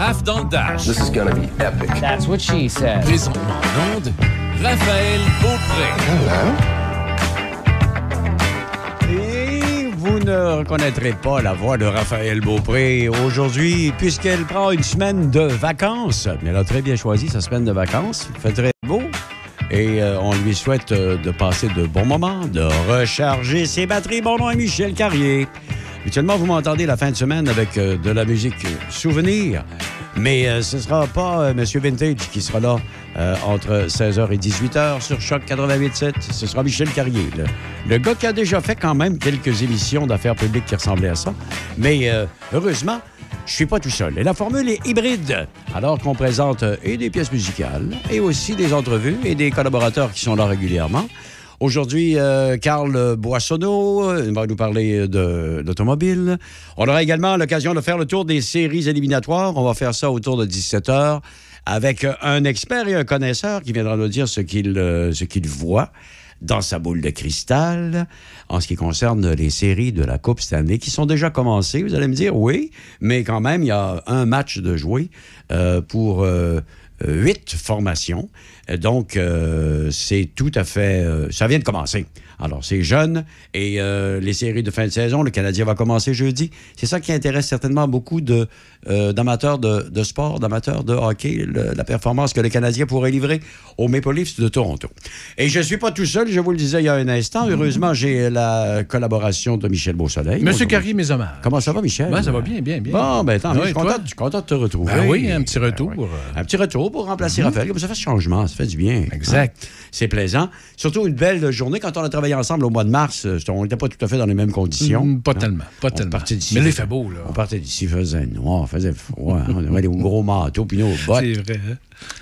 Raph dans le Dash. This is gonna be epic. That's what she said. Présentement en onde, Raphaël Beaupré. Et vous ne reconnaîtrez pas la voix de Raphaël Beaupré aujourd'hui, puisqu'elle prend une semaine de vacances. Mais elle a très bien choisi sa semaine de vacances. Il fait très beau. Et euh, on lui souhaite euh, de passer de bons moments, de recharger ses batteries. Mon nom est Michel Carrier. Habituellement, vous m'entendez la fin de semaine avec euh, de la musique souvenir. Mais euh, ce ne sera pas euh, Monsieur Vintage qui sera là euh, entre 16h et 18h sur Choc 88.7. Ce sera Michel Carrier, le, le gars qui a déjà fait quand même quelques émissions d'affaires publiques qui ressemblaient à ça. Mais euh, heureusement, je suis pas tout seul. Et la formule est hybride. Alors qu'on présente euh, et des pièces musicales, et aussi des entrevues et des collaborateurs qui sont là régulièrement. Aujourd'hui, euh, Carl Boissonneau euh, va nous parler de l'automobile. On aura également l'occasion de faire le tour des séries éliminatoires. On va faire ça autour de 17 heures avec un expert et un connaisseur qui viendra nous dire ce qu'il euh, ce qu'il voit dans sa boule de cristal en ce qui concerne les séries de la Coupe Stanley qui sont déjà commencées. Vous allez me dire oui, mais quand même, il y a un match de jouer pour huit formations. Euh, Donc, euh, c'est tout à fait... euh, ça vient de commencer. Alors, c'est jeune et euh, les séries de fin de saison, le Canadien va commencer jeudi. C'est ça qui intéresse certainement beaucoup de, euh, d'amateurs de, de sport, d'amateurs de hockey, le- la performance que le Canadien pourrait livrer aux Maple Leafs de Toronto. Et je ne suis pas tout seul, je vous le disais il y a un instant. Heureusement, j'ai la collaboration de Michel Beausoleil. Monsieur. Carrier, mes hommages. Comment ça va, Michel? Ben, ça va bien, bien, bien. Bon, ben tant mieux. Je, suis content, de te retrouver. Ben oui, un petit Ben retour. oui. euh, Un petit retour pour remplacer Raphaël. Comme ça fait ce changement, ça fait du bien. Exact. Hein? C'est plaisant. Surtout une belle journée. Quand on a travaillé ensemble au mois de mars, euh, on n'était pas tout à fait dans les mêmes conditions. Mm, Pas Hein? tellement, pas On tellement. partait d'ici. Mais là, il fait beau, là. On partait d'ici, il faisait noir, il faisait froid. on avait des gros manteaux puis nos bottes. C'est vrai.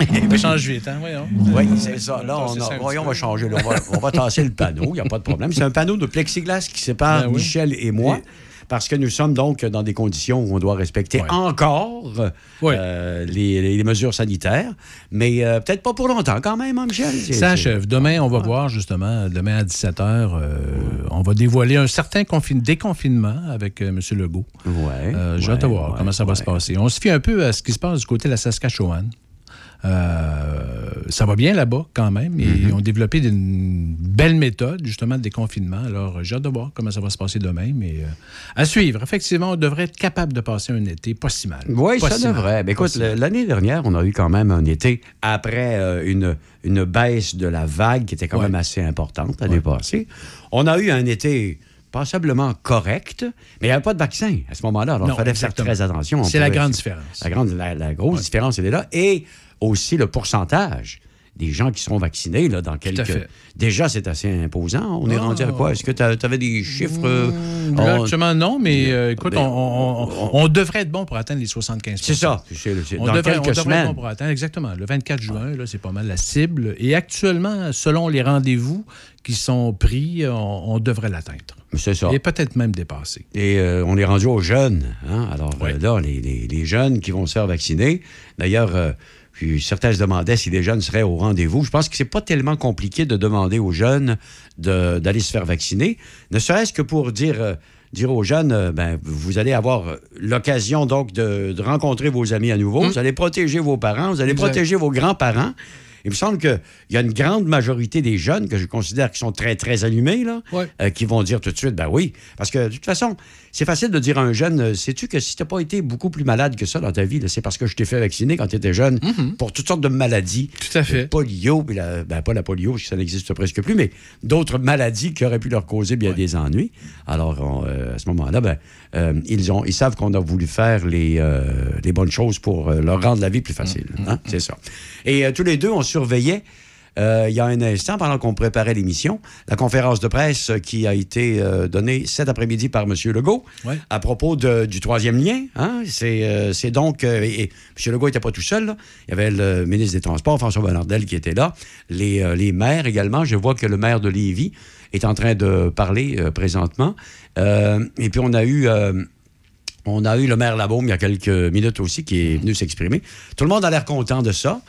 hein? Il change vite, hein, voyons. Oui, c'est ça. Là, on, a- voyons, on va changer. là. on, va, on va tasser le panneau, il n'y a pas de problème. C'est un panneau de plexiglas qui sépare Ben oui. Michel et moi. Parce que nous sommes donc dans des conditions où on doit respecter encore euh, les, les mesures sanitaires. Mais euh, peut-être pas pour longtemps quand même, hein, Michel? Ça achève. Demain, on va voir justement, demain à 17h, on va dévoiler un certain confin- déconfinement avec euh, M. Legault. Ouais. Euh, J'ai hâte de voir comment ça va se passer. On se fie un peu à ce qui se passe du côté de la Saskatchewan. Euh, ça va bien là-bas quand même. Et Mm-hmm. Ils ont développé une belle méthode justement de déconfinement. Alors, j'ai hâte de voir comment ça va se passer demain. Mais euh, à suivre. Effectivement, on devrait être capable de passer un été pas si mal. Oui, Pas ça si devrait. Mais Pas écoute, si l'année dernière, on a eu quand même un été après euh, une, une baisse de la vague qui était quand Ouais. même assez importante l'année passée. On a eu un été passablement correct, mais il n'y avait pas de vaccin à ce moment-là. Alors, il fallait exactement. faire très attention. On C'est la grande différence. La, grande, la, la grosse différence, elle est là. Et aussi le pourcentage des gens qui seront vaccinés là, dans quelques... Déjà, c'est assez imposant. On est rendu à quoi? Est-ce que tu avais des chiffres? euh, Là, on- actuellement, non, mais euh, écoute, Ben, on, on- devrait être bon pour atteindre les 75 C'est ça. On dans devrait, on quelques devrait être bon pour atteindre, exactement. Le 24 juin, c'est pas mal la cible. Et actuellement, selon les rendez-vous qui sont pris, on, devrait l'atteindre. C'est ça. Et peut-être même dépasser. Et euh, on est rendu aux jeunes. hein. Alors Oui. là, les, les- les jeunes qui vont se faire vacciner. D'ailleurs, puis certains se demandaient si les jeunes seraient au rendez-vous. Je pense que c'est pas tellement compliqué de demander aux jeunes d'aller se faire vacciner, ne serait-ce que pour dire, euh, dire aux jeunes, euh, ben, vous allez avoir euh, l'occasion donc de, de rencontrer vos amis à nouveau, vous allez protéger vos parents, vous allez Exact. protéger vos grands-parents. Il me semble qu'il y a une grande majorité des jeunes que je considère qui sont très, très allumés, là, Ouais. euh, qui vont dire tout de suite, ben oui. Parce que de toute façon, c'est facile de dire à un jeune, euh, sais-tu que si tu n'as pas été beaucoup plus malade que ça dans ta vie, c'est parce que je t'ai fait vacciner quand tu étais jeune pour toutes sortes de maladies. Tout à fait. Le polio, puis la- ben, pas la polio, parce que ça n'existe presque plus, mais d'autres maladies qui auraient pu leur causer bien des ennuis. Alors, on, euh, à ce moment-là, ben, euh, ils, ont, ils savent qu'on a voulu faire les, euh, les bonnes choses pour euh, leur rendre la vie plus facile. Mm-hmm. hein, C'est ça. Et euh, tous les deux, on surveillait euh, il y a un instant, pendant qu'on préparait l'émission, la conférence de presse qui a été euh, donnée cet après-midi par M. Legault Ouais. à propos de- du troisième lien. hein. C'est euh, c'est donc... et M. Legault n'était pas tout seul. là. Il y avait le ministre des Transports, François Bonnardel, qui était là. Les, les maires également. Je vois que le maire de Lévis est en train de parler présentement. Et puis, on a eu... on a eu le maire Labaume il y a quelques minutes aussi qui est venu s'exprimer. Tout le monde a l'air content de ça.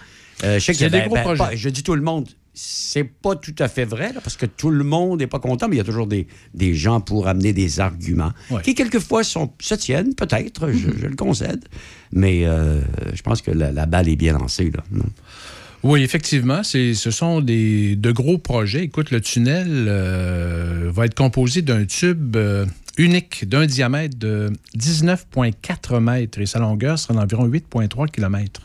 Euh, je sais C'est qu'il y a- des gros projets. pas- je dis tout le monde. c'est pas tout à fait vrai, là, parce que tout le monde n'est pas content, mais il y a toujours des, des gens pour amener des arguments Ouais. qui, quelquefois, sont, se tiennent, peut-être, je, je le concède, mais euh, je pense que la, la balle est bien lancée. Là. Oui, effectivement, ce sont des, de gros projets. Écoute, le tunnel euh, va être composé d'un tube euh, unique d'un diamètre de 19,4 mètres et sa longueur sera d'environ 8,3 km.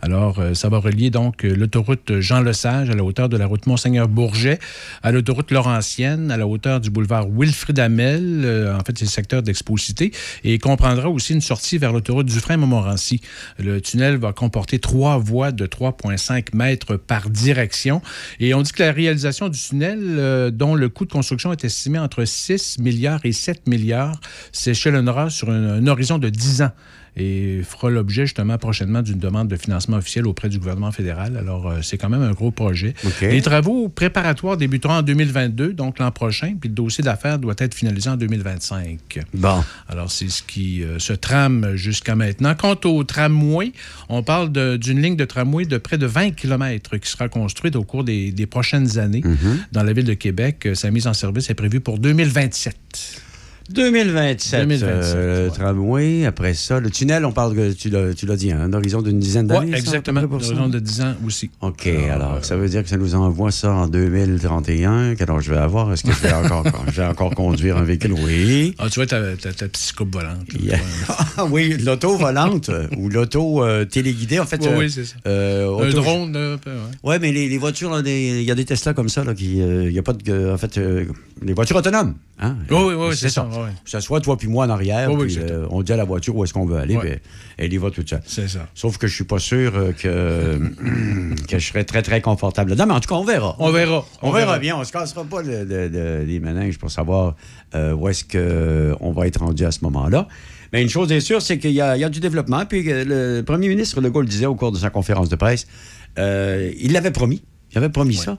Alors, euh, ça va relier donc euh, l'autoroute Jean-Lesage à la hauteur de la route Monseigneur-Bourget, à l'autoroute Laurentienne, à la hauteur du boulevard Wilfrid Hamel. euh, en fait, c'est le secteur d'Expo-Cité. Et comprendra aussi une sortie vers l'autoroute Dufresne-Montmorency. Le tunnel va comporter trois voies de 3,5 mètres par direction. Et on dit que la réalisation du tunnel, euh, dont le coût de construction est estimé entre 6 milliards et 7 milliards, s'échelonnera sur un, un horizon de 10 ans et fera l'objet justement prochainement d'une demande de financement officiel auprès du gouvernement fédéral. Alors, euh, c'est quand même un gros projet. Les travaux préparatoires débuteront en 2022, donc l'an prochain, puis le dossier d'affaires doit être finalisé en 2025. Bon. Alors, c'est ce qui euh, se trame jusqu'à maintenant. Quant au tramway, on parle d'une ligne de tramway de près de 20 km qui sera construite au cours des, des prochaines années dans la ville de Québec. Euh, Sa mise en service est prévue pour 2027. 2027, 2027, euh, le ouais. tramway, après ça, le tunnel, on parle, que tu l'as tu l'as dit, hein, un horizon d'une dizaine d'années. Oui, exactement. ça? Horizon de 10 ans aussi. OK, alors, ça veut dire que ça nous envoie ça en 2031. Quel âge je vais avoir? Est-ce que je vais encore, je vais encore conduire un véhicule? Oui. Ah, tu vois, ta, ta, ta petite coupe volante. Yeah. Ah oui, l'auto volante euh, ou l'auto euh, téléguidée, en fait. Oui, euh, oui, c'est ça. euh, Un drone, un peu, ouais. Mais les, les voitures, il y a des Tesla comme ça, là, qui, euh, il a pas de, en fait, euh, les voitures autonomes. Hein? Oui, oui, oui, c'est ça, ouais. Ce soit toi puis moi en arrière, puis, euh, on dit à la voiture où est-ce qu'on veut aller, puis elle y va toute seule. C'est ça. Sauf que je suis pas sûr euh, que, que je serais très, très confortable là-dedans. Mais en tout cas, on verra. On verra. On, verra, bien. On se cassera pas le- le- le- les méninges pour savoir euh, où est-ce qu'on va être rendu à ce moment-là. Mais une chose est sûre, c'est qu'il y, a il y a du développement. Puis le premier ministre Legault le disait au cours de sa conférence de presse. euh, il l'avait promis. Il avait promis ça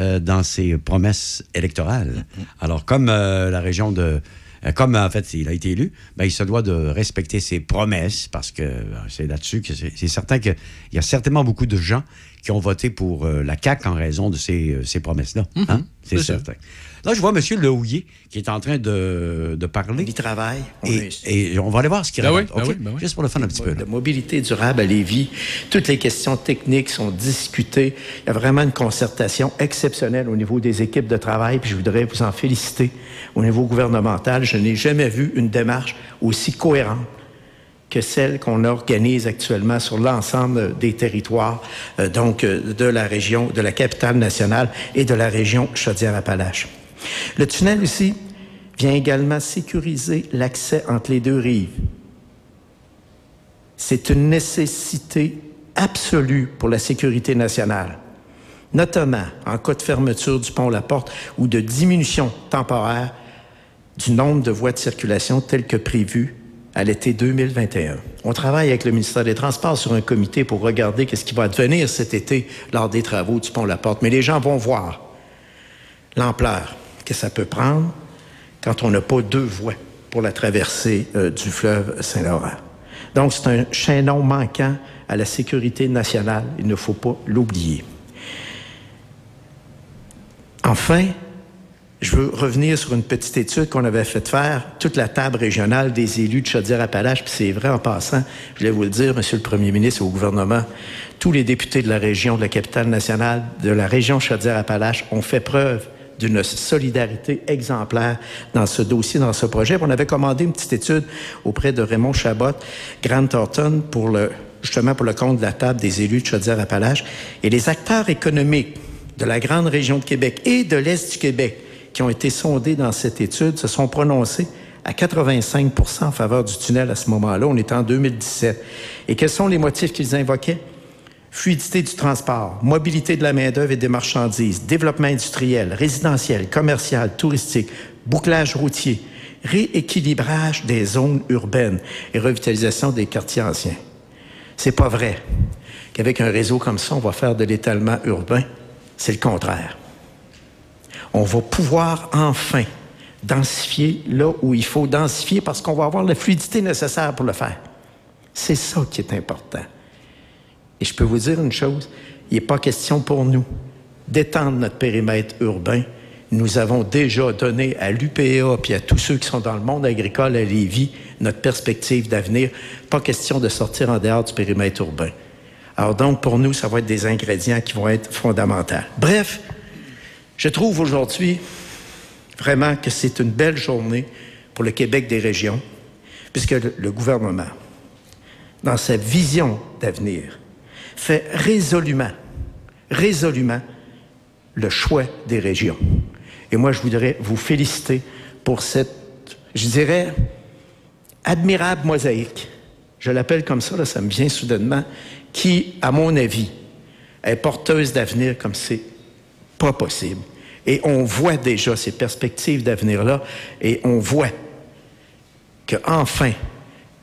euh, dans ses promesses électorales. Alors, comme euh, la région de. Euh, Comme en fait il a été élu, ben, il se doit de respecter ses promesses parce que euh, c'est là-dessus que c'est certain qu'il y a certainement beaucoup de gens qui ont voté pour euh, la CAQ en raison de ces, ces promesses-là. Hein? C'est sûr. Là, je vois M. Lehouillier qui est en train de, de parler. On y travaille. Et, on va aller voir ce qu'il Ben raconte. oui, ben oui, ben oui. Juste pour le fun un petit peu. là. de mobilité durable à Lévis. Toutes les questions techniques sont discutées. Il y a vraiment une concertation exceptionnelle au niveau des équipes de travail, puis je voudrais vous en féliciter. Au niveau gouvernemental, je n'ai jamais vu une démarche aussi cohérente que celle qu'on organise actuellement sur l'ensemble des territoires, euh, donc euh, de la région, de la capitale nationale et de la région Chaudière-Appalaches. Le tunnel aussi vient également sécuriser l'accès entre les deux rives. C'est une nécessité absolue pour la sécurité nationale, notamment en cas de fermeture du pont La Porte ou de diminution temporaire du nombre de voies de circulation tel que prévu à l'été 2021. On travaille avec le ministère des Transports sur un comité pour regarder qu'est-ce qui va advenir cet été lors des travaux du pont La Porte. Mais les gens vont voir l'ampleur que ça peut prendre quand on n'a pas deux voies pour la traversée euh, du fleuve Saint-Laurent. Donc, c'est un chaînon manquant à la sécurité nationale. Il ne faut pas l'oublier. Enfin, je veux revenir sur une petite étude qu'on avait fait faire, toute la table régionale des élus de Chaudière-Appalaches, puis c'est vrai en passant, je voulais vous le dire, Monsieur le Premier ministre au gouvernement, tous les députés de la région, de la capitale nationale, de la région Chaudière-Appalaches ont fait preuve d'une solidarité exemplaire dans ce dossier, dans ce projet. On avait commandé une petite étude auprès de Raymond Chabot, Grant Thornton, pour le, justement pour le compte de la table des élus de Chaudière-Appalaches. Et les acteurs économiques de la grande région de Québec et de l'Est du Québec qui ont été sondés dans cette étude se sont prononcés à 85% en faveur du tunnel à ce moment-là. On est en 2017. Et quels sont les motifs qu'ils invoquaient? Fluidité du transport, mobilité de la main-d'œuvre et des marchandises, développement industriel, résidentiel, commercial, touristique, bouclage routier, rééquilibrage des zones urbaines et revitalisation des quartiers anciens. C'est pas vrai qu'avec un réseau comme ça, on va faire de l'étalement urbain. C'est le contraire. On va pouvoir enfin densifier là où il faut densifier parce qu'on va avoir la fluidité nécessaire pour le faire. C'est ça qui est important. Et je peux vous dire une chose, il n'est pas question pour nous d'étendre notre périmètre urbain. Nous avons déjà donné à l'UPA puis à tous ceux qui sont dans le monde agricole à Lévis notre perspective d'avenir. Pas question de sortir en dehors du périmètre urbain. Alors donc, pour nous, ça va être des ingrédients qui vont être fondamentaux. Bref, je trouve aujourd'hui vraiment que c'est une belle journée pour le Québec des régions, puisque le, gouvernement, dans sa vision d'avenir, fait résolument, résolument le choix des régions. Et moi, je voudrais vous féliciter pour cette, je dirais, admirable mosaïque. Je l'appelle comme ça, là, ça me vient soudainement, qui, à mon avis, est porteuse d'avenir comme c'est pas possible. Et on voit déjà ces perspectives d'avenir-là, et on voit que enfin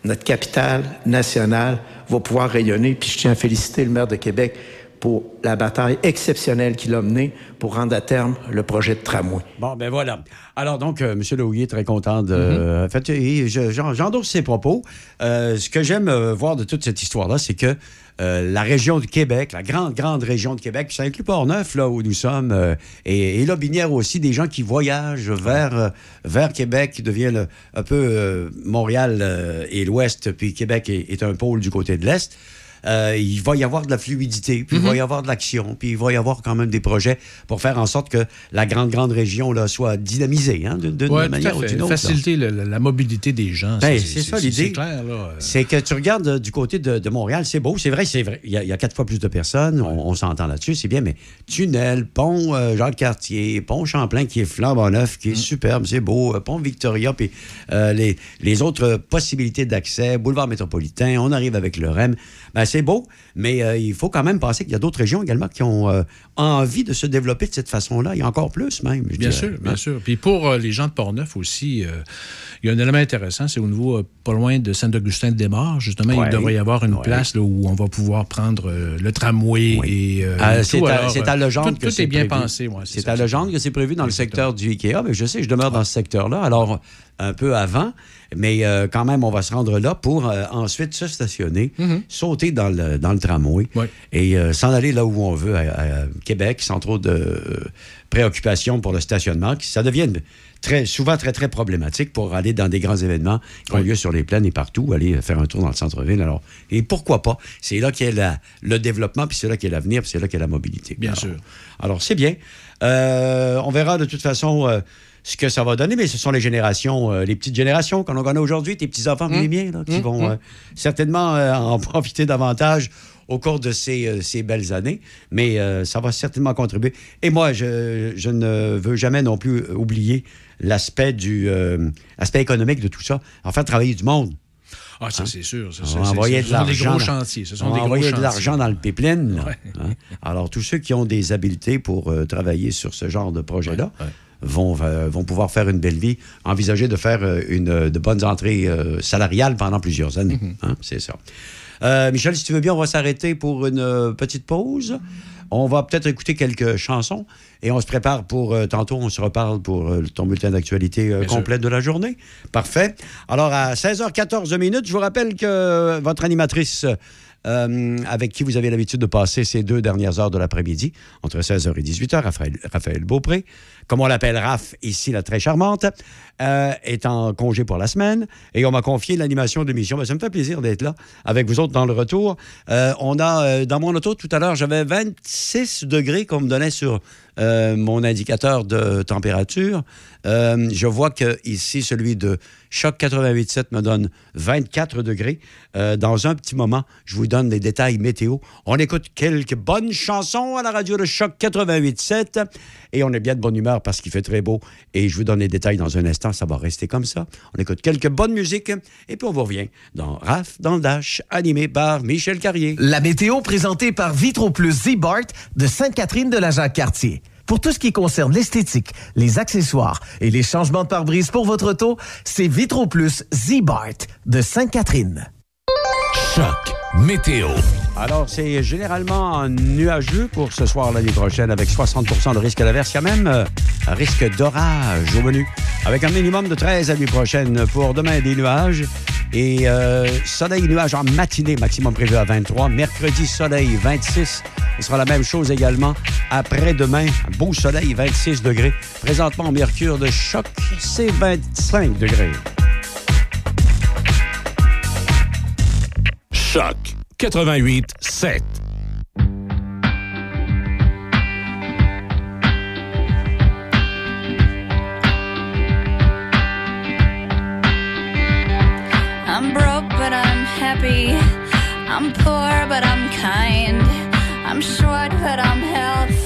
notre capitale nationale va pouvoir rayonner. Puis je tiens à féliciter le maire de Québec pour la bataille exceptionnelle qu'il a menée pour rendre à terme le projet de tramway. Bon, ben voilà. Alors donc, euh, M. Leouillet, très content de... En fait, et je- j'en- j'endosse ses propos. Euh, ce que j'aime euh, voir de toute cette histoire-là, c'est que euh, la région du Québec, la grande, grande région de Québec, puis ça inclut Port-Neuf, là où nous sommes, euh, et, et Lobinière aussi, des gens qui voyagent vers, euh, vers Québec, qui devient le- un peu euh, Montréal euh, et l'Ouest, puis Québec est, est un pôle du côté de l'Est. Euh, il va y avoir de la fluidité, puis il va y avoir de l'action, puis il va y avoir quand même des projets pour faire en sorte que la grande, grande région là, soit dynamisée hein, d'une tout manière ou d'une autre. Faciliter la, la mobilité des gens. Ben, c'est ça, l'idée. C'est là. C'est que tu regardes euh, du côté de, de Montréal, c'est beau, c'est vrai, c'est vrai. Il y, a, il y a quatre fois plus de personnes, on, on s'entend là-dessus, c'est bien, mais tunnel, pont euh, Jacques-Cartier, pont Champlain qui est flambant neuf, Mm. qui est superbe, c'est beau, euh, pont Victoria, puis euh, les, les autres possibilités d'accès, boulevard métropolitain, on arrive avec le REM. Ben, c'est beau, mais euh, il faut quand même penser qu'il y a d'autres régions également qui ont euh, envie de se développer de cette façon-là. Il y a encore plus, même. je Bien dirais. sûr, bien Hein? sûr. Puis pour euh, les gens de Portneuf aussi, il y a un élément intéressant, c'est au niveau pas loin de Saint-Augustin-de-Desmaures, justement, Ouais. il devrait y avoir une Ouais. place là, où on va pouvoir prendre le tramway et, Ah, et c'est tout. à, à Legendre tout, que tout est bien prévu. pensé. c'est à Legendre que c'est prévu dans le secteur du IKEA. Mais je sais, je demeure dans ce secteur-là. Alors, un peu avant, mais euh, quand même, on va se rendre là pour euh, ensuite se stationner, sauter dans le, dans le tramway et euh, s'en aller là où on veut, à, à Québec, sans trop de préoccupations pour le stationnement. qui- Ça devient très, souvent très, très problématique pour aller dans des grands événements qui ont lieu sur les plaines et partout, aller faire un tour dans le centre-ville. Alors, et pourquoi pas? C'est là qu'est le développement, puis c'est là qu'est l'avenir, puis c'est là qu'est la mobilité. Bien Alors, sûr. alors, c'est bien. On verra de toute façon ce que ça va donner, mais ce sont les générations, euh, les petites générations qu'on a aujourd'hui, tes petits-enfants, Mmh. les miens, là, qui vont euh, certainement euh, en profiter davantage au cours de ces, ces belles années, mais ça va certainement contribuer. Et moi, je, je ne veux jamais non plus oublier l'aspect du aspect économique de tout ça, en faire travailler du monde. Ah, ça, c'est sûr. Ça, On ce de l'argent. Ce sont On des va gros de l'argent dans le pipeline. Ouais. Hein? Alors, tous ceux qui ont des habiletés pour euh, travailler sur ce genre de projet-là Ouais, ouais. Vont, euh, vont pouvoir faire une belle vie, envisager de faire euh, une, de bonnes entrées euh, salariales pendant plusieurs années. Mm-hmm. Hein? C'est ça. Euh, Michel, si tu veux bien, on va s'arrêter pour une petite pause. On va peut-être écouter quelques chansons et on se prépare pour euh, tantôt, on se reparle pour euh, ton bulletin d'actualité euh, complet de la journée. Parfait. Alors, à 16h14 minutes, je vous rappelle que votre animatrice avec qui vous avez l'habitude de passer ces deux dernières heures de l'après-midi, entre 16h et 18h, Raphaël, Raphaël Beaupré, comme on l'appelle Raph, ici la très charmante, euh, est en congé pour la semaine et on m'a confié l'animation de l'émission. Ben, ça me fait plaisir d'être là avec vous autres dans le retour. Euh, on a, euh, dans mon auto tout à l'heure, j'avais 26 degrés qu'on me donnait sur mon indicateur de température. Je vois que ici, celui de Choc 88.7 me donne 24 degrés. Dans un petit moment, je vous donne les détails météo. On écoute quelques bonnes chansons à la radio de Choc 88.7 et on est bien de bonne humeur parce qu'il fait très beau. Et je vous donne les détails dans un instant. Ça va rester comme ça. On écoute quelques bonnes musiques et puis on vous revient dans RAF dans le Dash, animé par Michel Carrier. La météo présentée par Vitro Plus Z-Bart de Sainte-Catherine de la Jacques-Cartier. Pour tout ce qui concerne l'esthétique, les accessoires et les changements de pare-brise pour votre auto, c'est Vitro Plus Z-Bart de Sainte-Catherine. Choc météo. Alors, c'est généralement nuageux pour ce soir l'année prochaine avec 60% de risque à l'averse. Il y a même euh, un risque d'orage au menu avec un minimum de 13 à nuit prochaine. Pour demain, des nuages et euh, soleil nuage en matinée, maximum prévu à 23. Mercredi, soleil 26. Ce sera la même chose également après-demain. Beau soleil, 26 degrés. Présentement, mercure de choc, c'est 25 degrés. Choc 88 7. I'm broke, but I'm happy. I'm poor, but I'm kind. I'm short, but I'm healthy.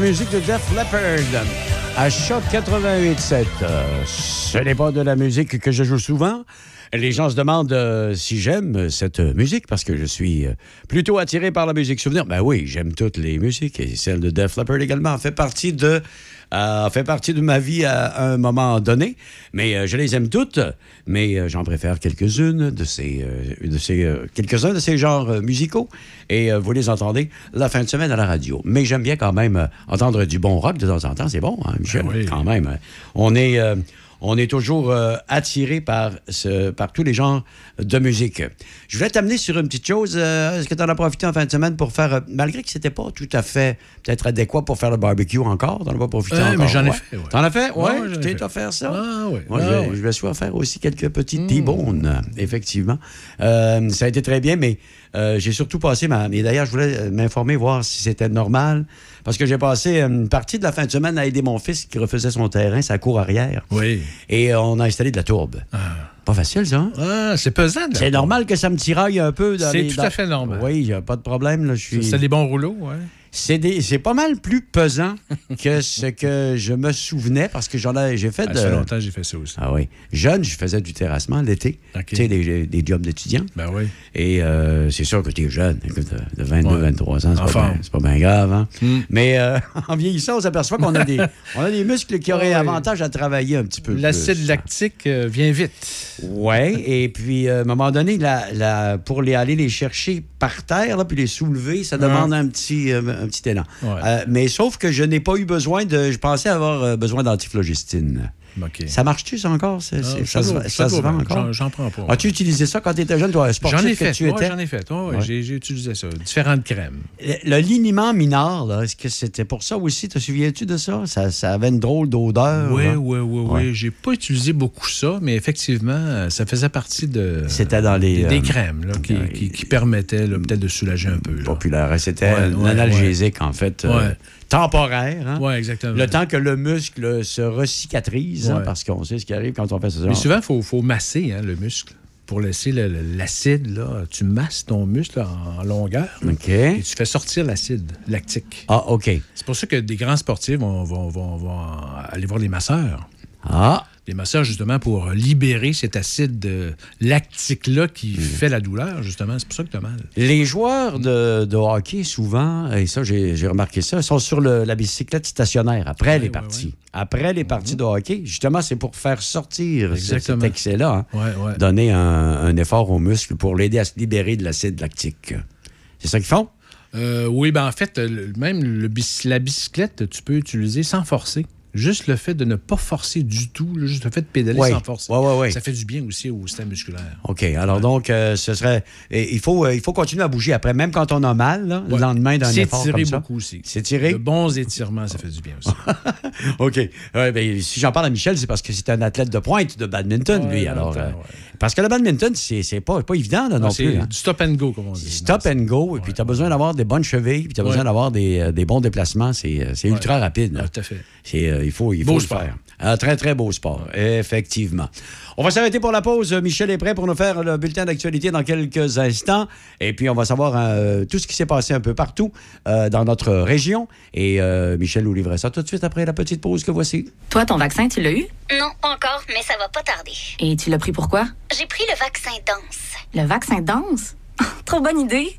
Musique de Def Leppard à Choc 88.7. Euh, ce n'est pas de la musique que je joue souvent. Les gens se demandent euh, si j'aime cette musique parce que je suis euh, plutôt attiré par la musique souvenir. Ben oui, j'aime toutes les musiques et celle de Def Leppard également fait partie de euh, fait partie de ma vie à un moment donné. Mais euh, je les aime toutes, mais euh, j'en préfère quelques-unes de ces, euh, de ces euh, quelques-uns de ces genres euh, musicaux. Et euh, vous les entendez la fin de semaine à la radio. Mais j'aime bien quand même euh, entendre du bon rock de temps en temps. C'est bon, hein, Michel? Oui. Quand même. hein. On est. on est toujours euh, attiré par, ce, par tous les genres de musique. Je voulais t'amener sur une petite chose. euh, Est-ce que tu en as profité en fin de semaine pour faire, euh, malgré que c'était pas tout à fait peut-être adéquat pour faire le barbecue encore, t'en as pas profité Ouais, encore? mais j'en ai ouais? fait, ouais. T'en as fait? Ouais, Ouais, je t'ai offert ça? Ah oui. Moi, Ah je, vais, oui. je vais soit faire aussi quelques petits T-bones, euh, effectivement. Ça a été très bien, mais j'ai surtout passé ma. Et d'ailleurs, je voulais m'informer, voir si c'était normal. Parce que j'ai passé une partie de la fin de semaine à aider mon fils qui refaisait son terrain, sa cour arrière. Oui. Et euh, on a installé de la tourbe. Pas facile, ça. hein? Ah, c'est pesant. C'est normal que ça me tiraille un peu. C'est tout dans- à fait normal. Oui, il n'y a pas de problème. Là, je suis... C'est des bons rouleaux, ouais. C'est des- c'est pas mal plus pesant que ce que je me souvenais parce que j'en ai, j'ai fait Ah, de. Ça fait longtemps j'ai fait ça aussi. Ah oui. Jeune, je faisais du terrassement l'été. OK. Tu sais, des, des jobs d'étudiants. Ben oui. Et euh, c'est sûr que tu es jeune. Euh, de 22, Ouais. 23 ans, c'est En pas, bien- c'est pas bien grave. Hein? Hmm. Mais euh, en vieillissant, on s'aperçoit qu'on a des, on a des muscles qui auraient Ouais. avantage à travailler un petit peu. L'acide plus. lactique euh, vient vite. Oui, et puis à un moment donné, la, la- pour les, aller les chercher par terre, là, puis les soulever, ça demande un, petit, un petit élan. Ouais. Euh, mais sauf que je n'ai pas eu besoin de. Je pensais avoir euh, besoin d'antiflogistine. Ça marche-tu, ça encore? C'est- Ah, ça, se, ça vend encore? J'en- prends pas. As-tu utilisé ça quand tu étais jeune, toi, sportif J'en ai que fait. tu ouais, étais? j'en ai fait. Ouais, Ouais. J'ai utilisé ça. Différentes crèmes. Le, le liniment minard, est-ce que c'était pour ça aussi? Te souviens-tu de ça? ça? ça avait une drôle d'odeur. Oui, oui, oui, oui. J'ai pas utilisé beaucoup ça, mais effectivement, ça faisait partie de. C'était dans les, Des, euh, crèmes là, qui, permettaient peut-être de soulager un peu. populaire. C'était Ouais, un analgésique, en fait, euh. Temporaire. hein? Oui, exactement. Le temps que le muscle se recicatrise, hein, parce qu'on sait ce qui arrive quand on fait ça. Mais souvent, il faut, faut masser hein, le muscle. Pour laisser l'acide, là, tu masses ton muscle en, longueur là, OK. et tu fais sortir l'acide lactique. Ah, OK. C'est pour ça que des grands sportifs vont, vont- vont- vont aller voir les masseurs. Ah, Les masseurs, justement, pour libérer cet acide euh, lactique-là qui Hmm. fait la douleur, justement. C'est pour ça que tu as mal. les joueurs de, de hockey, souvent, et ça, j'ai remarqué ça, sont sur le- la bicyclette stationnaire après les ouais, parties. ouais. Après les parties de hockey, justement, c'est pour faire sortir ce- cet excès-là. hein. Donner un, un effort aux muscles pour l'aider à se libérer de l'acide lactique. C'est ça qu'ils font? Euh, oui, ben en fait, même le la bicyclette, tu peux utiliser sans forcer. Juste le fait de ne pas forcer du tout, juste le fait de pédaler sans forcer. Ouais. Ça fait du bien aussi au système musculaire. OK. Alors donc, euh, ce serait. et il, faut, euh, il faut continuer à bouger après, même quand on a mal, là, le lendemain d'un effort S'étirer beaucoup aussi. S'étirer? De bons étirements, ça fait du bien aussi. OK. Ouais, ben, si j'en parle à Michel, c'est parce que c'est un athlète de pointe de badminton, Ouais, lui. Alors, euh, ouais. Parce que le badminton, c'est pas, pas évident là, non plus. hein. du stop and go, comme on dit. Stop and go, et puis tu as besoin d'avoir des bonnes chevilles, puis tu as besoin d'avoir des, des bons déplacements. C'est ultra rapide. là. Tout à fait. C'est, il faut, il Beau faut le sport. faire. Un très, très beau sport, effectivement. On va s'arrêter pour la pause. Michel est prêt pour nous faire le bulletin d'actualité dans quelques instants. Et puis, on va savoir euh, tout ce qui s'est passé un peu partout euh, dans notre région. Et euh, Michel nous livrait ça tout de suite après la petite pause que voici. Toi, ton vaccin, tu l'as eu? Non, pas encore, mais ça va pas tarder. Et tu l'as pris pourquoi? J'ai pris le vaccin danse. Le vaccin danse? Trop bonne idée!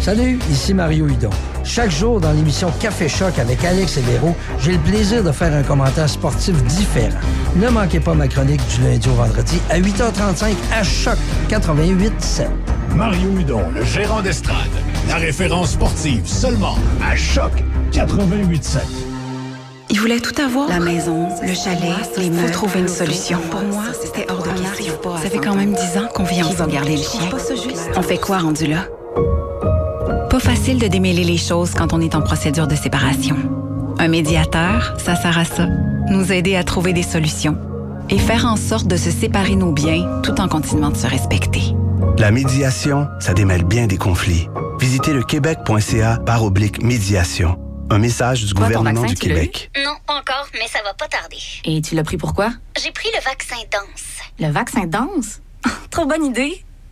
Salut, ici Mario Hudon. Chaque jour dans l'émission Café Choc avec Alex et Véro, j'ai le plaisir de faire un commentaire sportif différent. Ne manquez pas ma chronique du lundi au vendredi à 8h35 à Choc 88.7. Mario Hudon, le gérant d'estrade, la référence sportive seulement à Choc 88.7. Il voulait tout avoir. La maison, le chalet, les meubles. Faut trouver une solution. Pour moi, c'était hors de question. Ça fait quand même dix ans qu'on vit ensemble. Qui va garder le chien? On fait quoi rendu là? Pas facile de démêler les choses quand on est en procédure de séparation. Un médiateur, ça sert à ça. Nous aider à trouver des solutions. et faire en sorte de se séparer nos biens tout en continuant de se respecter. La médiation, ça démêle bien des conflits. Visitez le québec.ca par oblique médiation. Un message du gouvernement vaccin, du Québec. Non, pas encore, mais ça va pas tarder. Et tu l'as pris pourquoi? J'ai pris le vaccin danse. Le vaccin danse? Trop bonne idée.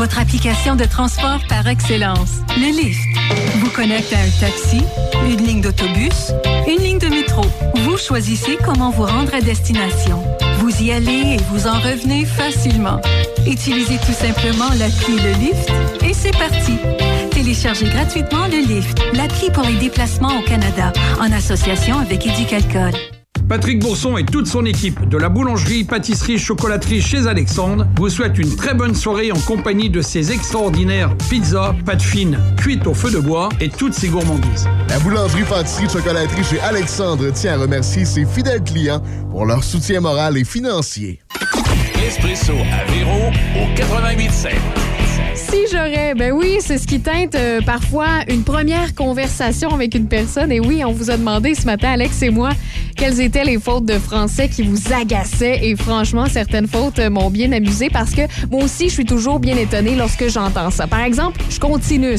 votre application de transport par excellence. Le Lyft vous connecte à un taxi, une ligne d'autobus, une ligne de métro. Vous choisissez comment vous rendre à destination. Vous y allez et vous en revenez facilement. Utilisez tout simplement l'appli Le Lyft et c'est parti. Téléchargez gratuitement le Lyft, l'appli pour les déplacements au Canada, en association avec Éducalcool. Patrick Bourson et toute son équipe de la boulangerie, pâtisserie, chocolaterie chez Alexandre vous souhaitent une très bonne soirée en compagnie de ces extraordinaires pizzas, pâtes fines, cuites au feu de bois et toutes ces gourmandises. La boulangerie, pâtisserie, chocolaterie chez Alexandre tient à remercier ses fidèles clients pour leur soutien moral et financier. Espresso à Véro au 88.7. Si j'aurais, ben oui, c'est ce qui teinte euh, parfois une première conversation avec une personne. Et oui, on vous a demandé ce matin, Alex et moi, quelles étaient les fautes de français qui vous agaçaient. Et franchement, certaines fautes m'ont bien amusé parce que moi aussi, je suis toujours bien étonnée lorsque j'entends ça. Par exemple, je continue.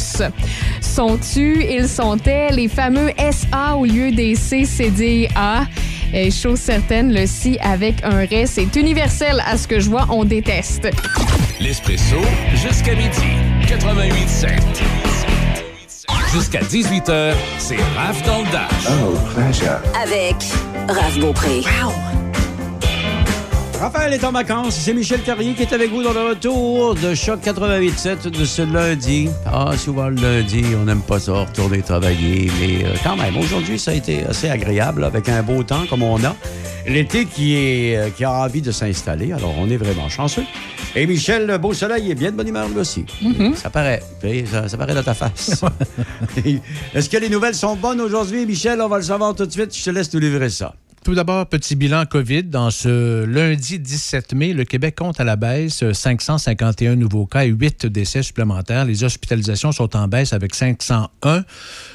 Sont-tu, ils sont-elles, les fameux SA au lieu des C, C, D, A? Et chose certaine, le si avec un ré, c'est universel à ce que je vois, on déteste. L'Espresso jusqu'à midi. 88.7. Jusqu'à 18h, c'est Raph dans le Dash. Oh, pleasure. Avec Raph Beaupré. Raphaël est en vacances. C'est Michel Carrier qui est avec vous dans le retour de Choc 88.7 de ce lundi. Ah, souvent le lundi, on n'aime pas ça, retourner travailler. Mais euh, quand même, aujourd'hui, ça a été assez agréable avec un beau temps comme on a. L'été qui, est, euh, qui a envie de s'installer. Alors, on est vraiment chanceux. Et Michel, le beau soleil est bien de bonne humeur lui aussi. Ça paraît. Ça, ça paraît dans ta face. Est-ce que les nouvelles sont bonnes aujourd'hui, Michel? On va le savoir tout de suite. Je te laisse nous livrer ça. Tout d'abord, petit bilan COVID. Dans ce lundi 17 mai, le Québec compte à la baisse 551 nouveaux cas et 8 décès supplémentaires. Les hospitalisations sont en baisse avec 501,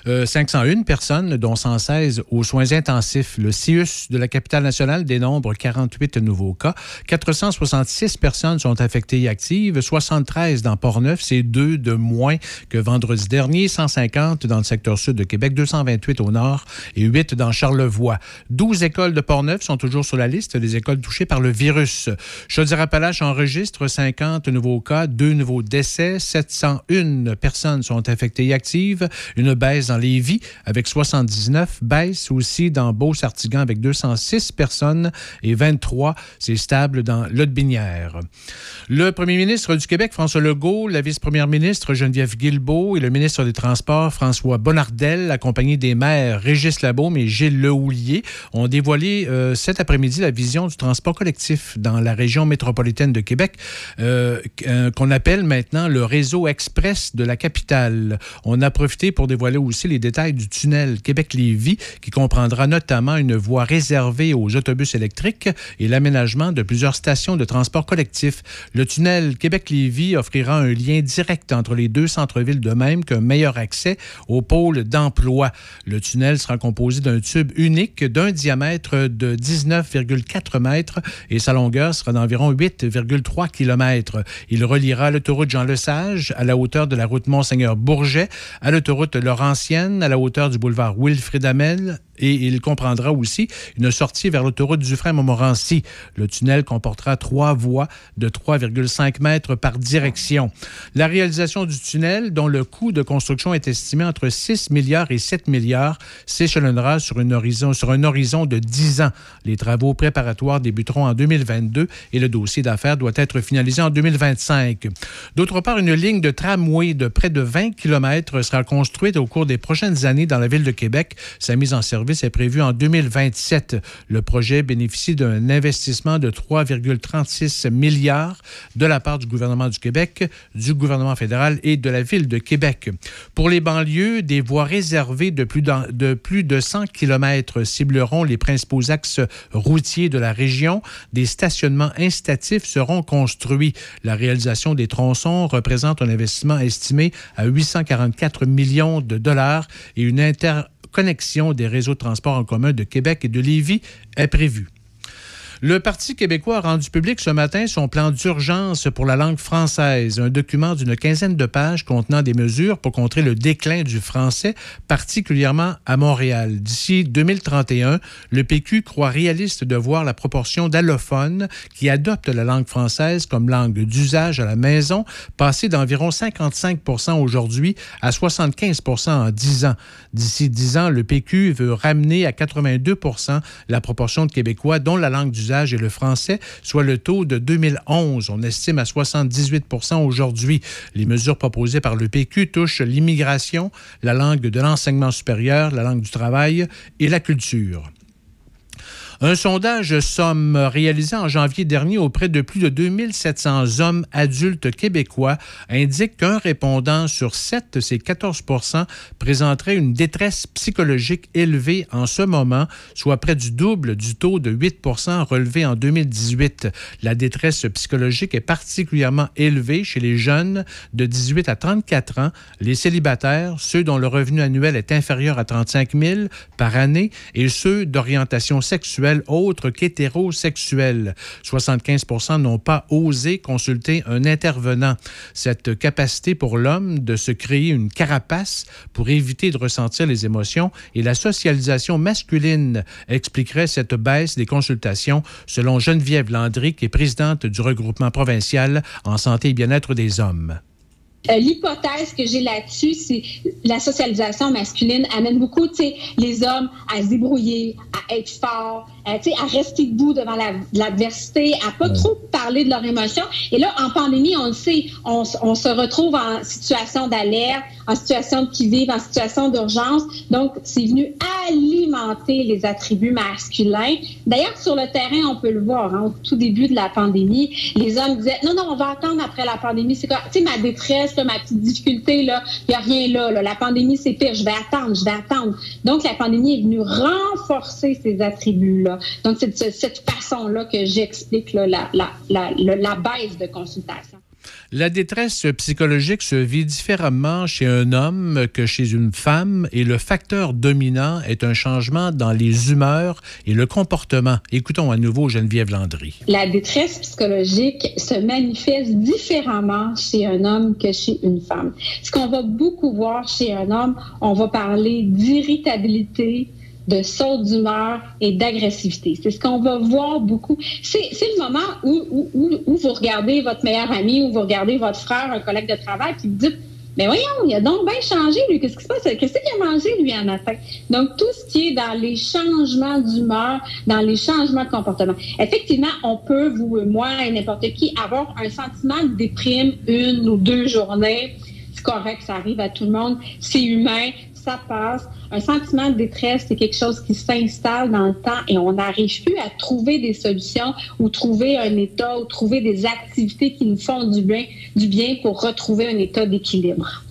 euh, 501 personnes, dont 116 aux soins intensifs. Le CIUS de la capitale nationale dénombre 48 nouveaux cas. 466 personnes sont affectées et actives, 73 dans Port-Neuf, c'est deux de moins que vendredi dernier, 150 dans le secteur sud de Québec, 228 au nord et 8 dans Charlevoix. 12 écoles de Portneuf sont toujours sur la liste des écoles touchées par le virus. Chaudière-Appalaches enregistre 50 nouveaux cas, deux nouveaux décès, 701 personnes sont affectées et actives, une baisse les vies avec 79, baisse aussi dans Beauce-Artigan avec 206 personnes et 23, c'est stable dans Lotbinière. Le premier ministre du Québec, François Legault, la vice-première ministre Geneviève Guilbeault et le ministre des Transports, François Bonnardel, accompagnés des maires Régis Labaume et Gilles Lehoulier, ont dévoilé euh, cet après-midi la vision du transport collectif dans la région métropolitaine de Québec, euh, euh, qu'on appelle maintenant le réseau express de la capitale. On a profité pour dévoiler aussi les détails du tunnel Québec-Lévis, qui comprendra notamment une voie réservée aux autobus électriques et l'aménagement de plusieurs stations de transport collectif. Le tunnel Québec-Lévis offrira un lien direct entre les deux centres-villes, de même qu'un meilleur accès au pôle d'emploi. Le tunnel sera composé d'un tube unique d'un diamètre de 19,4 mètres et sa longueur sera d'environ 8,3 km. Il reliera l'autoroute Jean-Lesage à la hauteur de la route Monseigneur-Bourget, à l'autoroute À la hauteur du boulevard Wilfrid Amel et il comprendra aussi une sortie vers l'autoroute Dufresne-Montmorency. Le tunnel comportera trois voies de 3,5 mètres par direction. La réalisation du tunnel, dont le coût de construction est estimé entre 6 milliards et 7 milliards, s'échelonnera sur un horizon de 10 ans. Les travaux préparatoires débuteront en 2022 et le dossier d'affaires doit être finalisé en 2025. D'autre part, une ligne de tramway de près de 20 km sera construite au cours des prochaines années dans la ville de Québec. Sa mise en service service est prévu en 2027. Le projet bénéficie d'un investissement de 3,36 milliards de la part du gouvernement du Québec, du gouvernement fédéral et de la ville de Québec. Pour les banlieues, des voies réservées de plus, de, plus de 100 km cibleront les principaux axes routiers de la région. Des stationnements incitatifs seront construits. La réalisation des tronçons représente un investissement estimé à 844 millions de dollars et une interconnexion des réseaux de transport en commun de Québec et de Lévis est prévue. Le Parti québécois a rendu public ce matin son plan d'urgence pour la langue française, un document d'une quinzaine de pages contenant des mesures pour contrer le déclin du français, particulièrement à Montréal. D'ici 2031, le PQ croit réaliste de voir la proportion d'allophones qui adoptent la langue française comme langue d'usage à la maison passer d'environ 55% aujourd'hui à 75% en 10 ans. D'ici 10 ans, le PQ veut ramener à 82% la proportion de Québécois dont la langue d'usage et le français, soit le taux de 2011. On estime à 78% aujourd'hui. Les mesures proposées par le PQ touchent l'immigration, la langue de l'enseignement supérieur, la langue du travail et la culture. Un sondage somme réalisé en janvier dernier auprès de plus de 2700 hommes adultes québécois indique qu'un répondant sur sept, c'est 14% présenterait une détresse psychologique élevée en ce moment, soit près du double du taux de 8% relevé en 2018. La détresse psychologique est particulièrement élevée chez les jeunes de 18 à 34 ans, les célibataires, ceux dont le revenu annuel est inférieur à 35 000 par année et ceux d'orientation sexuelle autre qu'hétérosexuels. 75% n'ont pas osé consulter un intervenant. Cette capacité pour l'homme de se créer une carapace pour éviter de ressentir les émotions et la socialisation masculine expliquerait cette baisse des consultations, selon Geneviève Landry, qui est présidente du regroupement provincial en santé et bien-être des hommes. Euh, l'hypothèse que j'ai là-dessus, c'est la socialisation masculine amène beaucoup, tu sais, les hommes à se débrouiller, à être forts, à, tu sais, à rester debout devant l'adversité, à pas trop parler de leurs émotions. Et là, en pandémie, on le sait, on, on se retrouve en situation d'alerte, en situation de qui-vive, en situation d'urgence. Donc, c'est venu alimenter les attributs masculins. D'ailleurs, sur le terrain, on peut le voir. Hein, au tout début de la pandémie, les hommes disaient, non, non, on va attendre après la pandémie. C'est quoi? Tu sais, ma détresse, ma petite difficulté, là, il n'y a rien là, La pandémie, c'est pire. Je vais attendre, je vais attendre. Donc, la pandémie est venue renforcer ces attributs-là. Donc, c'est de cette façon-là que j'explique la, la, la, la baisse de consultation. La détresse psychologique se vit différemment chez un homme que chez une femme et le facteur dominant est un changement dans les humeurs et le comportement. Écoutons à nouveau Geneviève Landry. La détresse psychologique se manifeste différemment chez un homme que chez une femme. Ce qu'on va beaucoup voir chez un homme, on va parler d'irritabilité, de saut d'humeur et d'agressivité. C'est ce qu'on va voir beaucoup. C'est le moment où, vous regardez votre meilleur ami ou vous regardez votre frère, un collègue de travail, puis vous dites mais voyons, il a donc bien changé, lui. Qu'est-ce qui se passe? Qu'est-ce qu'il a mangé, lui, en matin? Donc, tout ce qui est dans les changements d'humeur, dans les changements de comportement. Effectivement, on peut, vous, moi et n'importe qui, avoir un sentiment de déprime une ou deux journées. C'est correct, ça arrive à tout le monde. C'est humain ça passe. Un sentiment de détresse, c'est quelque chose qui s'installe dans le temps et on n'arrive plus à trouver des solutions ou trouver un état ou trouver des activités qui nous font du bien, du bien pour retrouver un état d'équilibre.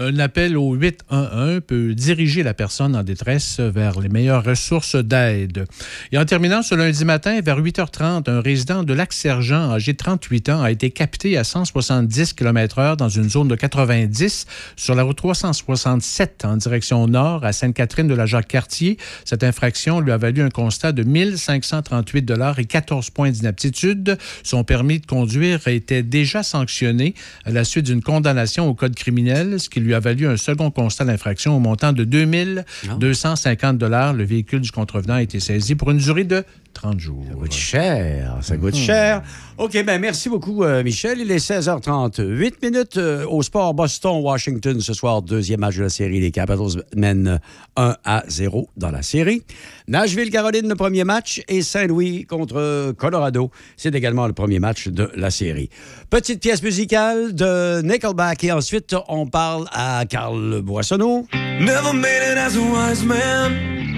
Un appel au 811 peut diriger la personne en détresse vers les meilleures ressources d'aide. Et en terminant ce lundi matin, vers 8h30, un résident de Lac-Sergent, âgé de 38 ans, a été capté à 170 km/h dans une zone de 90 sur la route 367 en direction nord à Sainte-Catherine de la Jacques-Cartier. Cette infraction lui a valu un constat de 1538 dollars et 14 points d'inaptitude. Son permis de conduire était déjà sanctionné à la suite d'une condamnation au code criminel, ce qui lui lui a valu un second constat d'infraction au montant de 2250 dollars. Le véhicule du contrevenant a été saisi pour une durée de 30 jours. Ça coûte cher, ça coûte hmm. cher. OK, ben merci beaucoup, euh, Michel. Il est 16h30. 8 minutes euh, au sport Boston-Washington ce soir. Deuxième match de la série. Les Capitals mènent 1 à 0 dans la série. Nashville-Caroline, le premier match. Et Saint-Louis contre Colorado. C'est également le premier match de la série. Petite pièce musicale de Nickelback. Et ensuite, on parle à Carl Boissonneau. Never made it as a wise man.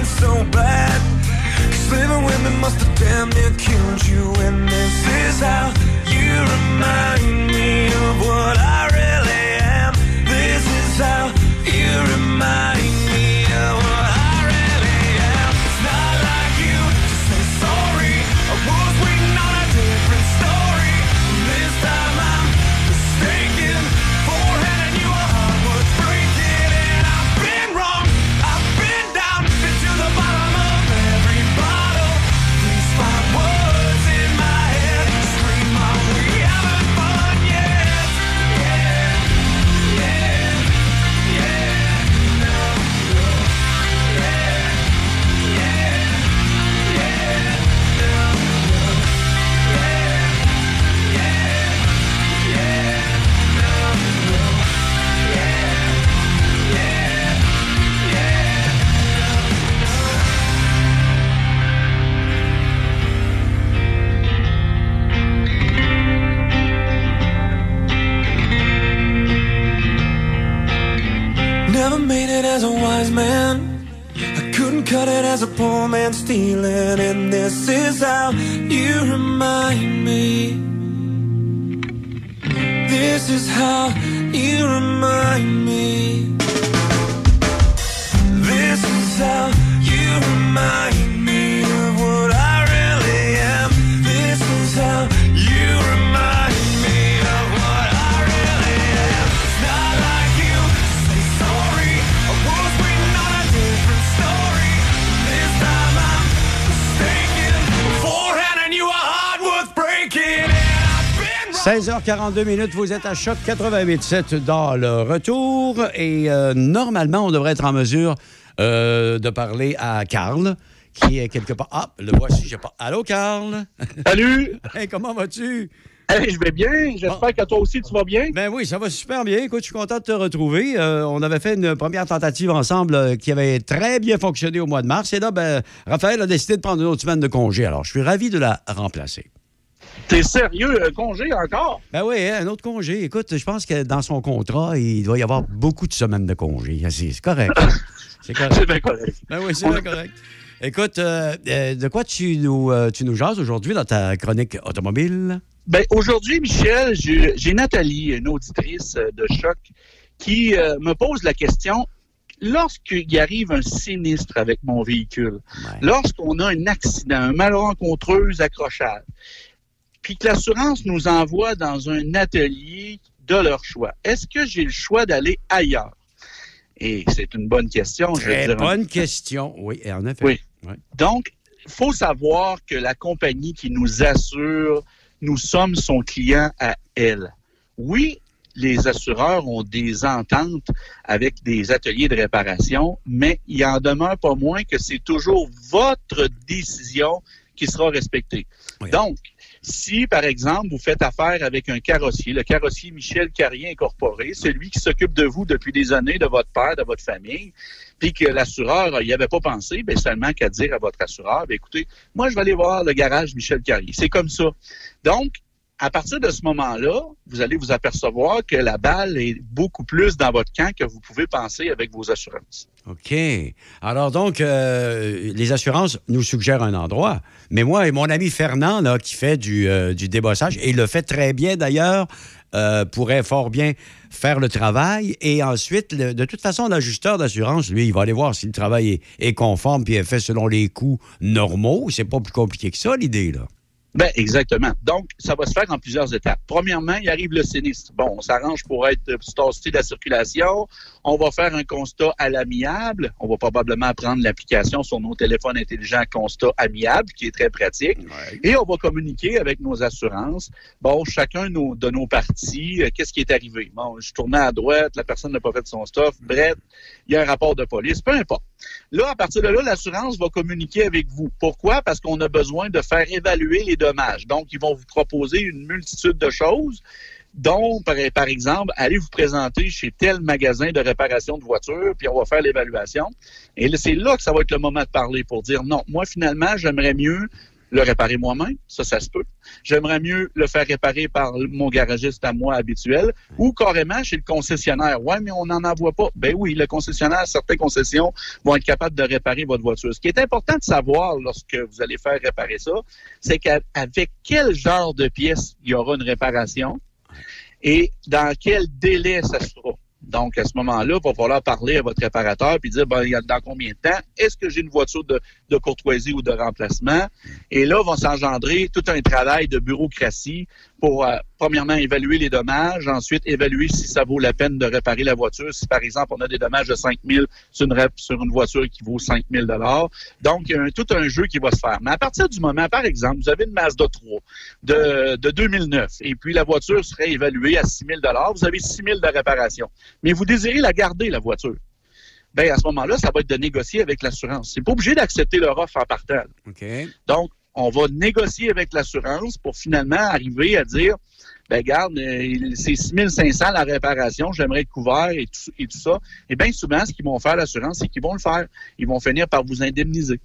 been so bad. Cause living with me must have damn near killed you. And this is how you remind me of what 16h42 minutes, vous êtes à Choc 88.7 dans le retour et euh, normalement, on devrait être en mesure euh, de parler à Carl qui est quelque part. Ah, le voici, j'ai pas. Allô, Carl? Salut! Hey, comment vas-tu? Hey, je vais bien. J'espère que toi aussi, tu vas bien. Ben oui, ça va super bien. Écoute, je suis content de te retrouver. Euh, on avait fait une première tentative ensemble euh, qui avait très bien fonctionné au mois de mars. Et là, ben, Raphaël a décidé de prendre une autre semaine de congé. Alors, je suis ravi de la remplacer. T'es sérieux? Un congé encore? Ben oui, hein, un autre congé. Écoute, je pense que dans son contrat, il doit y avoir beaucoup de semaines de congé. C'est c'est correct. C'est correct. C'est bien correct. Ben oui, c'est bien correct. Écoute, euh, euh, de quoi tu nous, euh, tu nous jases aujourd'hui dans ta chronique automobile? Ben, aujourd'hui, Michel, j'ai Nathalie, une auditrice euh, de choc, qui euh, me pose la question lorsqu'il arrive un sinistre avec mon véhicule, lorsqu'on a un accident, un malencontreux accrochage, puis que l'assurance nous envoie dans un atelier de leur choix, est-ce que j'ai le choix d'aller ailleurs? Et c'est une bonne question. je Très dire. bonne question. Oui, en effet. Oui. Donc, il faut savoir que la compagnie qui nous assure, nous sommes son client à elle. Oui, les assureurs ont des ententes avec des ateliers de réparation, mais il en demeure pas moins que c'est toujours votre décision qui sera respectée. Donc, si, par exemple, vous faites affaire avec un carrossier, le carrossier Michel Carrier Incorporé, celui qui s'occupe de vous depuis des années, de votre père, de votre famille, puis que l'assureur n'y avait pas pensé, ben seulement qu'à dire à votre assureur, ben écoutez, moi, je vais aller voir le garage Michel Carrier. C'est comme ça. Donc, à partir de ce moment-là, vous allez vous apercevoir que la balle est beaucoup plus dans votre camp que vous pouvez penser avec vos assurances. OK. Alors donc, euh, les assurances nous suggèrent un endroit. Mais moi et mon ami Fernand, là, qui fait du, euh, débossage, et il le fait très bien d'ailleurs, euh, pourrait fort bien faire le travail. Et ensuite, de toute façon, l'ajusteur d'assurance, lui, il va aller voir si le travail est, est conforme puis est fait selon les coûts normaux. C'est pas plus compliqué que ça, l'idée, là. Ben, exactement. Donc, ça va se faire en plusieurs étapes. Premièrement, il arrive le sinistre. Bon, on s'arrange pour être de la circulation. On va faire un constat à l'amiable. On va probablement prendre l'application sur nos téléphones intelligents constat amiable, qui est très pratique. Et on va communiquer avec nos assurances. Bon, chacun nos- de nos parties, euh, qu'est-ce qui est arrivé? Bon, je tournais à droite, la personne n'a pas fait son stuff. Bref, il y a un rapport de police, peu importe. Là, à partir de là, l'assurance va communiquer avec vous. Pourquoi? Parce qu'on a besoin de faire évaluer les Donc, ils vont vous proposer une multitude de choses dont, par, exemple, allez vous présenter chez tel magasin de réparation de voitures, puis on va faire l'évaluation. Et c'est là que ça va être le moment de parler pour dire non, moi, finalement, j'aimerais mieux le réparer moi-même, ça, ça se peut. J'aimerais mieux le faire réparer par mon garagiste à moi habituel ou carrément chez le concessionnaire. Ouais, mais on n'en envoie pas. Ben oui, le concessionnaire, certaines concessions vont être capables de réparer votre voiture. Ce qui est important de savoir lorsque vous allez faire réparer ça, c'est qu'avec quel genre de pièce il y aura une réparation et dans quel délai ça se fera. Donc, à ce moment-là, il va falloir parler à votre réparateur puis dire, ben, dans combien de temps? Est-ce que j'ai une voiture de, de courtoisie ou de remplacement? Et là, va s'engendrer tout un travail de bureaucratie pour, euh, premièrement, évaluer les dommages, ensuite évaluer si ça vaut la peine de réparer la voiture. Si, par exemple, on a des dommages de 5 000 sur une, sur une voiture qui vaut 5 000 Donc, il y a tout un jeu qui va se faire. Mais à partir du moment, par exemple, vous avez une Mazda 3 de, de 2009 et puis la voiture serait évaluée à 6 000 vous avez 6 000 de réparation. Mais vous désirez la garder, la voiture. Ben, à ce moment-là, ça va être de négocier avec l'assurance. C'est pas obligé d'accepter leur offre en partant. Donc, on va négocier avec l'assurance pour finalement arriver à dire, ben garde, euh, c'est 6500 la réparation, j'aimerais être couvert et tout, et tout ça. Et bien souvent, ce qu'ils vont faire, l'assurance, c'est qu'ils vont le faire. Ils vont finir par vous indemniser.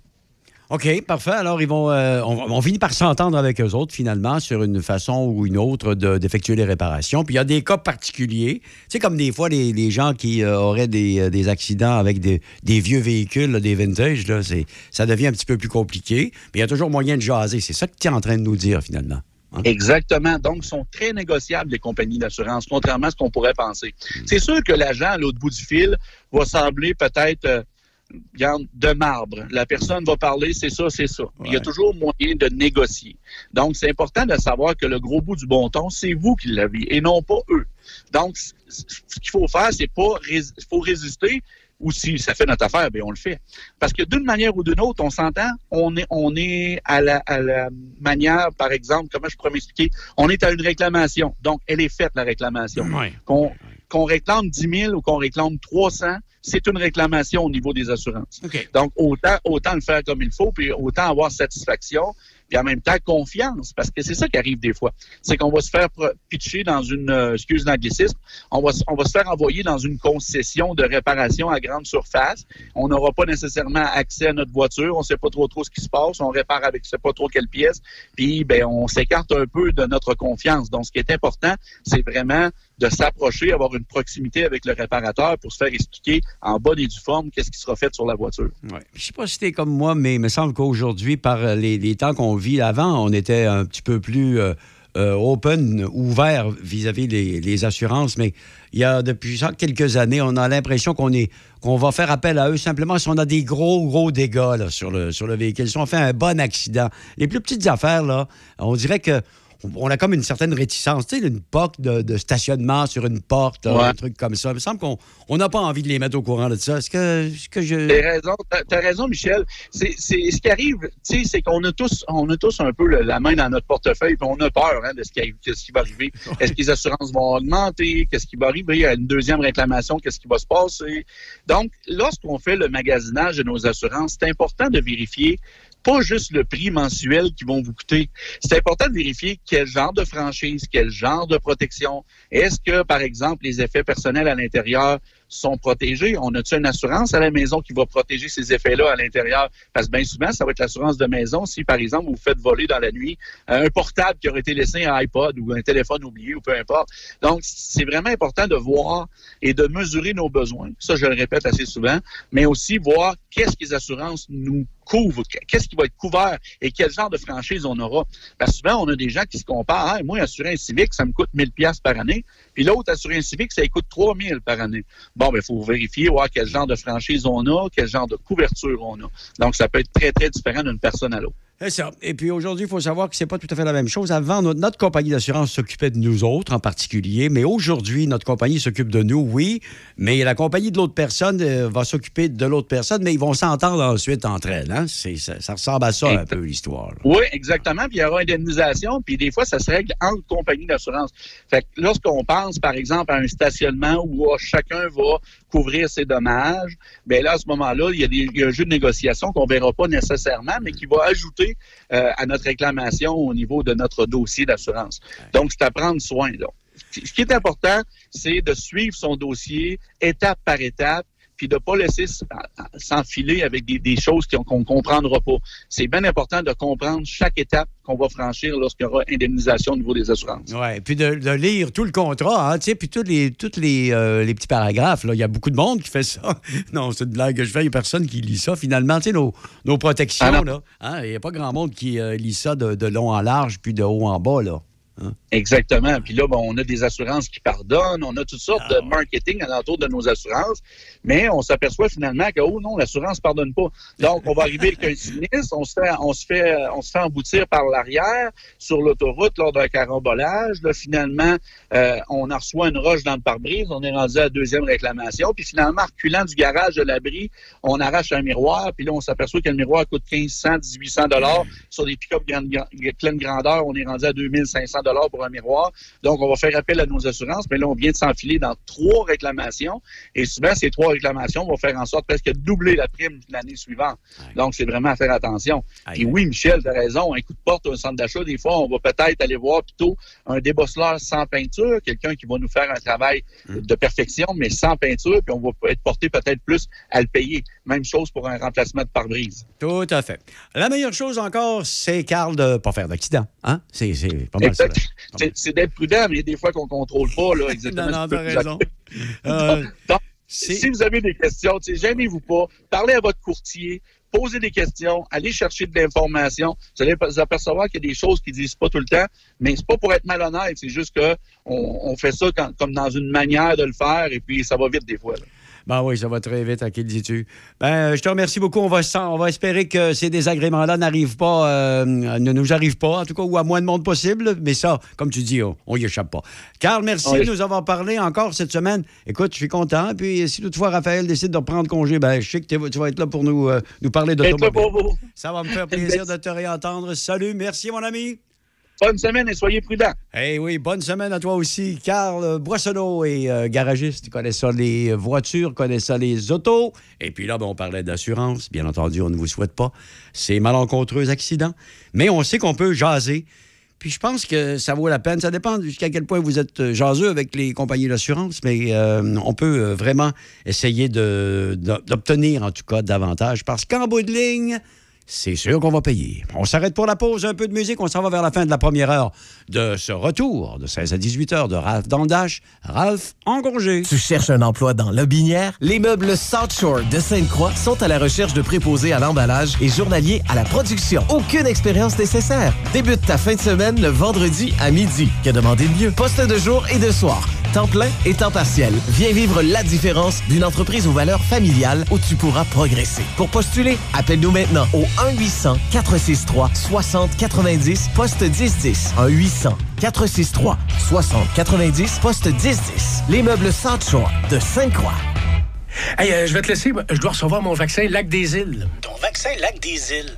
OK, parfait. Alors, ils vont, euh, on, finit par s'entendre avec eux autres, finalement, sur une façon ou une autre de- d'effectuer les réparations. Puis, il y a des cas particuliers. Tu sais, comme des fois, les, gens qui euh, auraient des, euh, des accidents avec des, vieux véhicules, des vintage, là, c'est- ça devient un petit peu plus compliqué. Mais il y a toujours moyen de jaser. C'est ça que tu es en train de nous dire, finalement. Exactement. Donc, sont très négociables, les compagnies d'assurance, contrairement à ce qu'on pourrait penser. C'est sûr que l'agent, à l'autre bout du fil, va sembler peut-être de marbre. La personne va parler, c'est ça, c'est ça. Il y a toujours moyen de négocier. Donc, c'est important de savoir que le gros bout du bon ton, c'est vous qui l'avez et non pas eux. Donc, ce qu'il faut faire, c'est pas faut résister ou si ça fait notre affaire, bien, on le fait. Parce que d'une manière ou d'une autre, on s'entend, on est, on est à la, à la manière, par exemple, comment je pourrais m'expliquer, on est à une réclamation. Donc, elle est faite, la réclamation. Qu'on qu'on réclame 10 000 ou qu'on réclame 300, c'est une réclamation au niveau des assurances. Donc, autant, autant le faire comme il faut, puis autant avoir satisfaction, puis en même temps confiance, parce que c'est ça qui arrive des fois. C'est qu'on va se faire pitcher dans une, euh, excuse l'anglicisme, on va, on va se faire envoyer dans une concession de réparation à grande surface. On n'aura pas nécessairement accès à notre voiture, on sait pas trop trop ce qui se passe, on répare avec je sais pas trop quelle pièce, puis ben on s'écarte un peu de notre confiance. Donc, ce qui est important, c'est vraiment de s'approcher, avoir une proximité avec le réparateur pour se faire expliquer en bonne et due forme qu'est-ce qui sera fait sur la voiture. Ouais. Je sais pas si t'es comme moi, mais il me semble qu'aujourd'hui, par euh, les, temps qu'on vit avant, on était un petit peu plus euh, euh, open, ouvert vis-à-vis des assurances. Mais il y a depuis quelques années, on a l'impression qu'on est va faire appel à eux simplement si on a des gros, gros dégâts sur, le, sur le véhicule. Si on fait un bon accident. Les plus petites affaires, là, on dirait que on a comme une certaine réticence. Tu sais, une porte de, de stationnement sur une porte, Ouais. un truc comme ça. Il me semble qu'on on n'a pas envie de les mettre au courant de ça. Est-ce que, est-ce que je... T'as raison, t'as raison, Michel. C'est, ce qui arrive, tu sais, c'est qu'on a tous, on a tous un peu le- la main dans notre portefeuille, puis on a peur hein, de ce qui, arrive- de ce qui va arriver. Est-ce que les assurances vont augmenter? Qu'est-ce qui va arriver? À une deuxième réclamation Qu'est-ce qui va se passer? Donc, lorsqu'on fait le magasinage de nos assurances, c'est important de vérifier pas juste le prix mensuel qui vont vous coûter. C'est important de vérifier quel genre de franchise, quel genre de protection. Est-ce que, par exemple, les effets personnels à l'intérieur sont protégés? On a-tu une assurance à la maison qui va protéger ces effets-là à l'intérieur? Parce que bien souvent, ça va être l'assurance de maison si, par exemple, vous vous faites voler dans la nuit euh, un portable qui aurait été laissé un iPod ou un téléphone oublié ou peu importe. Donc, c'est vraiment important de voir et de mesurer nos besoins. Ça, je le répète assez souvent, mais aussi voir qu'est-ce que les assurances nous couvre, qu'est-ce qui va être couvert et quel genre de franchise on aura. Parce que souvent, on a des gens qui se comparent. Moi, assurer un Civic, ça me coûte 1000 pièces par année. Puis l'autre, assurer un Civic, ça coûte 3000 par année. Bon, ben, il faut vérifier, voir quel genre de franchise on a, quel genre de couverture on a. Donc, ça peut être très, très différent d'une personne à l'autre. C'est ça. Et puis aujourd'hui, il faut savoir que c'est pas tout à fait la même chose. Avant, notre, compagnie d'assurance s'occupait de nous autres en particulier, mais aujourd'hui, notre compagnie s'occupe de nous, oui, mais la compagnie de l'autre personne euh, va s'occuper de l'autre personne, mais ils vont s'entendre ensuite entre elles. Hein? Ça, ressemble à ça un peu l'histoire. Oui, exactement. Puis il y aura indemnisation. Puis des fois, ça se règle entre compagnies d'assurance. Fait que lorsqu'on pense, par exemple, à un stationnement où ah, chacun va couvrir ses dommages, bien là, à ce moment-là, il y, a des- il y a un jeu de négociation qu'on verra pas nécessairement, mais qui va ajouter euh, à notre réclamation au niveau de notre dossier d'assurance. Donc, c'est à prendre soin. Là. Ce qui est important, c'est de suivre son dossier étape par étape puis de pas laisser s'enfiler avec des, des choses qu'on qu'on comprendra pas. C'est bien important de comprendre chaque étape qu'on va franchir lorsqu'il y aura indemnisation au niveau des assurances. Ouais, puis de, de lire tout le contrat, hein, puis tous les, toutes les, euh, les petits paragraphes. Il y a beaucoup de monde qui fait ça. non, c'est une blague que je fais. Il n'y a personne qui lit ça. Finalement, tu sais, nos, nos protections, Ah hein, il n'y a pas grand monde qui euh, lit ça de, de long en large puis de haut en bas, là. Exactement. Puis là, bon, on a des assurances qui pardonnent, on a toutes sortes de marketing alentour de nos assurances, mais on s'aperçoit finalement que, oh non, l'assurance pardonne pas. Donc, on va arriver avec un sinistre, on se fait, on se fait, on se fait emboutir par l'arrière sur l'autoroute lors d'un carambolage. Là, finalement, euh, on en reçoit une roche dans le pare-brise, on est rendu à la deuxième réclamation, puis finalement, en reculant du garage de l'abri, on arrache un miroir, puis là, on s'aperçoit que le miroir coûte 1500, 1800 dollars sur des pick-up pleine grandeur, on est rendu à 2500 dollars pour un miroir. Donc, on va faire appel à nos assurances, mais là, on vient de s'enfiler dans trois réclamations, et souvent, ces trois réclamations vont faire en sorte presque de doubler la prime l'année suivante. Donc, c'est vraiment à faire attention. Et oui, Michel, tu as raison, un coup de porte, un centre d'achat, des fois, on va peut-être aller voir plutôt un débosseleur sans peinture, quelqu'un qui va nous faire un travail de perfection, mais sans peinture, puis on va être porté peut-être plus à le payer. Même chose pour un remplacement de pare-brise. Tout à fait. La meilleure chose encore, c'est, Carl, de ne pas faire d'accident. Hein? C'est, c'est pas mal ça. C'est- d'être prudent, mais il y a des fois qu'on contrôle pas, là, exactement. Non, non, t'as raison. arriver. Euh, Donc, si vous avez des questions, gênez-vous pas, parlez à votre courtier, posez des questions, allez chercher de l'information. Vous allez vous apercevoir qu'il y a des choses qu'ils disent pas tout le temps, mais c'est pas pour être malhonnête, c'est juste que on, on fait ça quand- comme dans une manière de le faire, et puis ça va vite des fois. là. Ben oui, ça va très vite, à qui le dis-tu? Ben, je te remercie beaucoup. On va, on va espérer que ces désagréments-là n'arrivent pas, euh, ne nous arrivent pas, en tout cas, ou à moins de monde possible. Mais ça, comme tu dis, on, on y échappe pas. Carl, merci Oui. de nous avoir parlé encore cette semaine. Écoute, je suis content. Puis si toutefois Raphaël décide de reprendre congé, ben, je sais que tu vas être là pour nous, euh, nous parler d'automobile. Ça va me faire plaisir de te réentendre. Salut, merci, mon ami. Bonne semaine et soyez prudents. Eh oui, bonne semaine à toi aussi. Carl Boissonneau est euh, garagiste. Connaît les voitures, connaît les autos. Et puis là, ben, on parlait d'assurance. Bien entendu, on ne vous souhaite pas ces malencontreux accidents. Mais on sait qu'on peut jaser. Puis je pense que ça vaut la peine. Ça dépend jusqu'à quel point vous êtes euh, jaseux avec les compagnies d'assurance, mais euh, on peut vraiment essayer d'obtenir, en tout cas, davantage. Parce qu'en bout de ligne, c'est sûr qu'on va payer. On s'arrête pour la pause, un peu de musique. On s'en va vers la fin de la première heure de ce retour de 16 à 18 heures de Ralph dans le Dash. Ralph en congé. Tu cherches un emploi dans Lobinière? Les meubles South Shore de Sainte-Croix sont à la recherche de préposés à l'emballage et journaliers à la production. Aucune expérience nécessaire. Débute ta fin de semaine le vendredi à midi. Que demander de mieux? Poste de jour et de soir. Temps plein et temps partiel. Viens vivre la différence d'une entreprise aux valeurs familiales où tu pourras progresser. Pour postuler, appelle-nous maintenant au 1-800-463-6090, poste 1010. 1-800-463-6090, poste 1010. Les meubles South Shore de Sainte-Croix. Hey, euh, je vais te laisser. Je dois recevoir mon vaccin Lac des Îles. Ton vaccin Lac des Îles.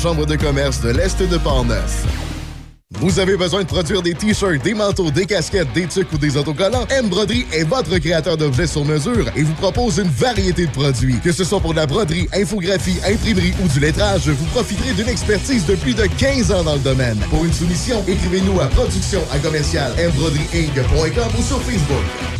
Chambre de commerce de l'Est de Portneuf. Vous avez besoin de produire des t-shirts, des manteaux, des casquettes, des tucs ou des autocollants? M Broderie est votre créateur d'objets sur mesure et vous propose une variété de produits. Que ce soit pour de la broderie, infographie, imprimerie ou du lettrage, vous profiterez d'une expertise de plus de 15 ans dans le domaine. Pour une soumission, écrivez-nous à production à commercial ou sur Facebook.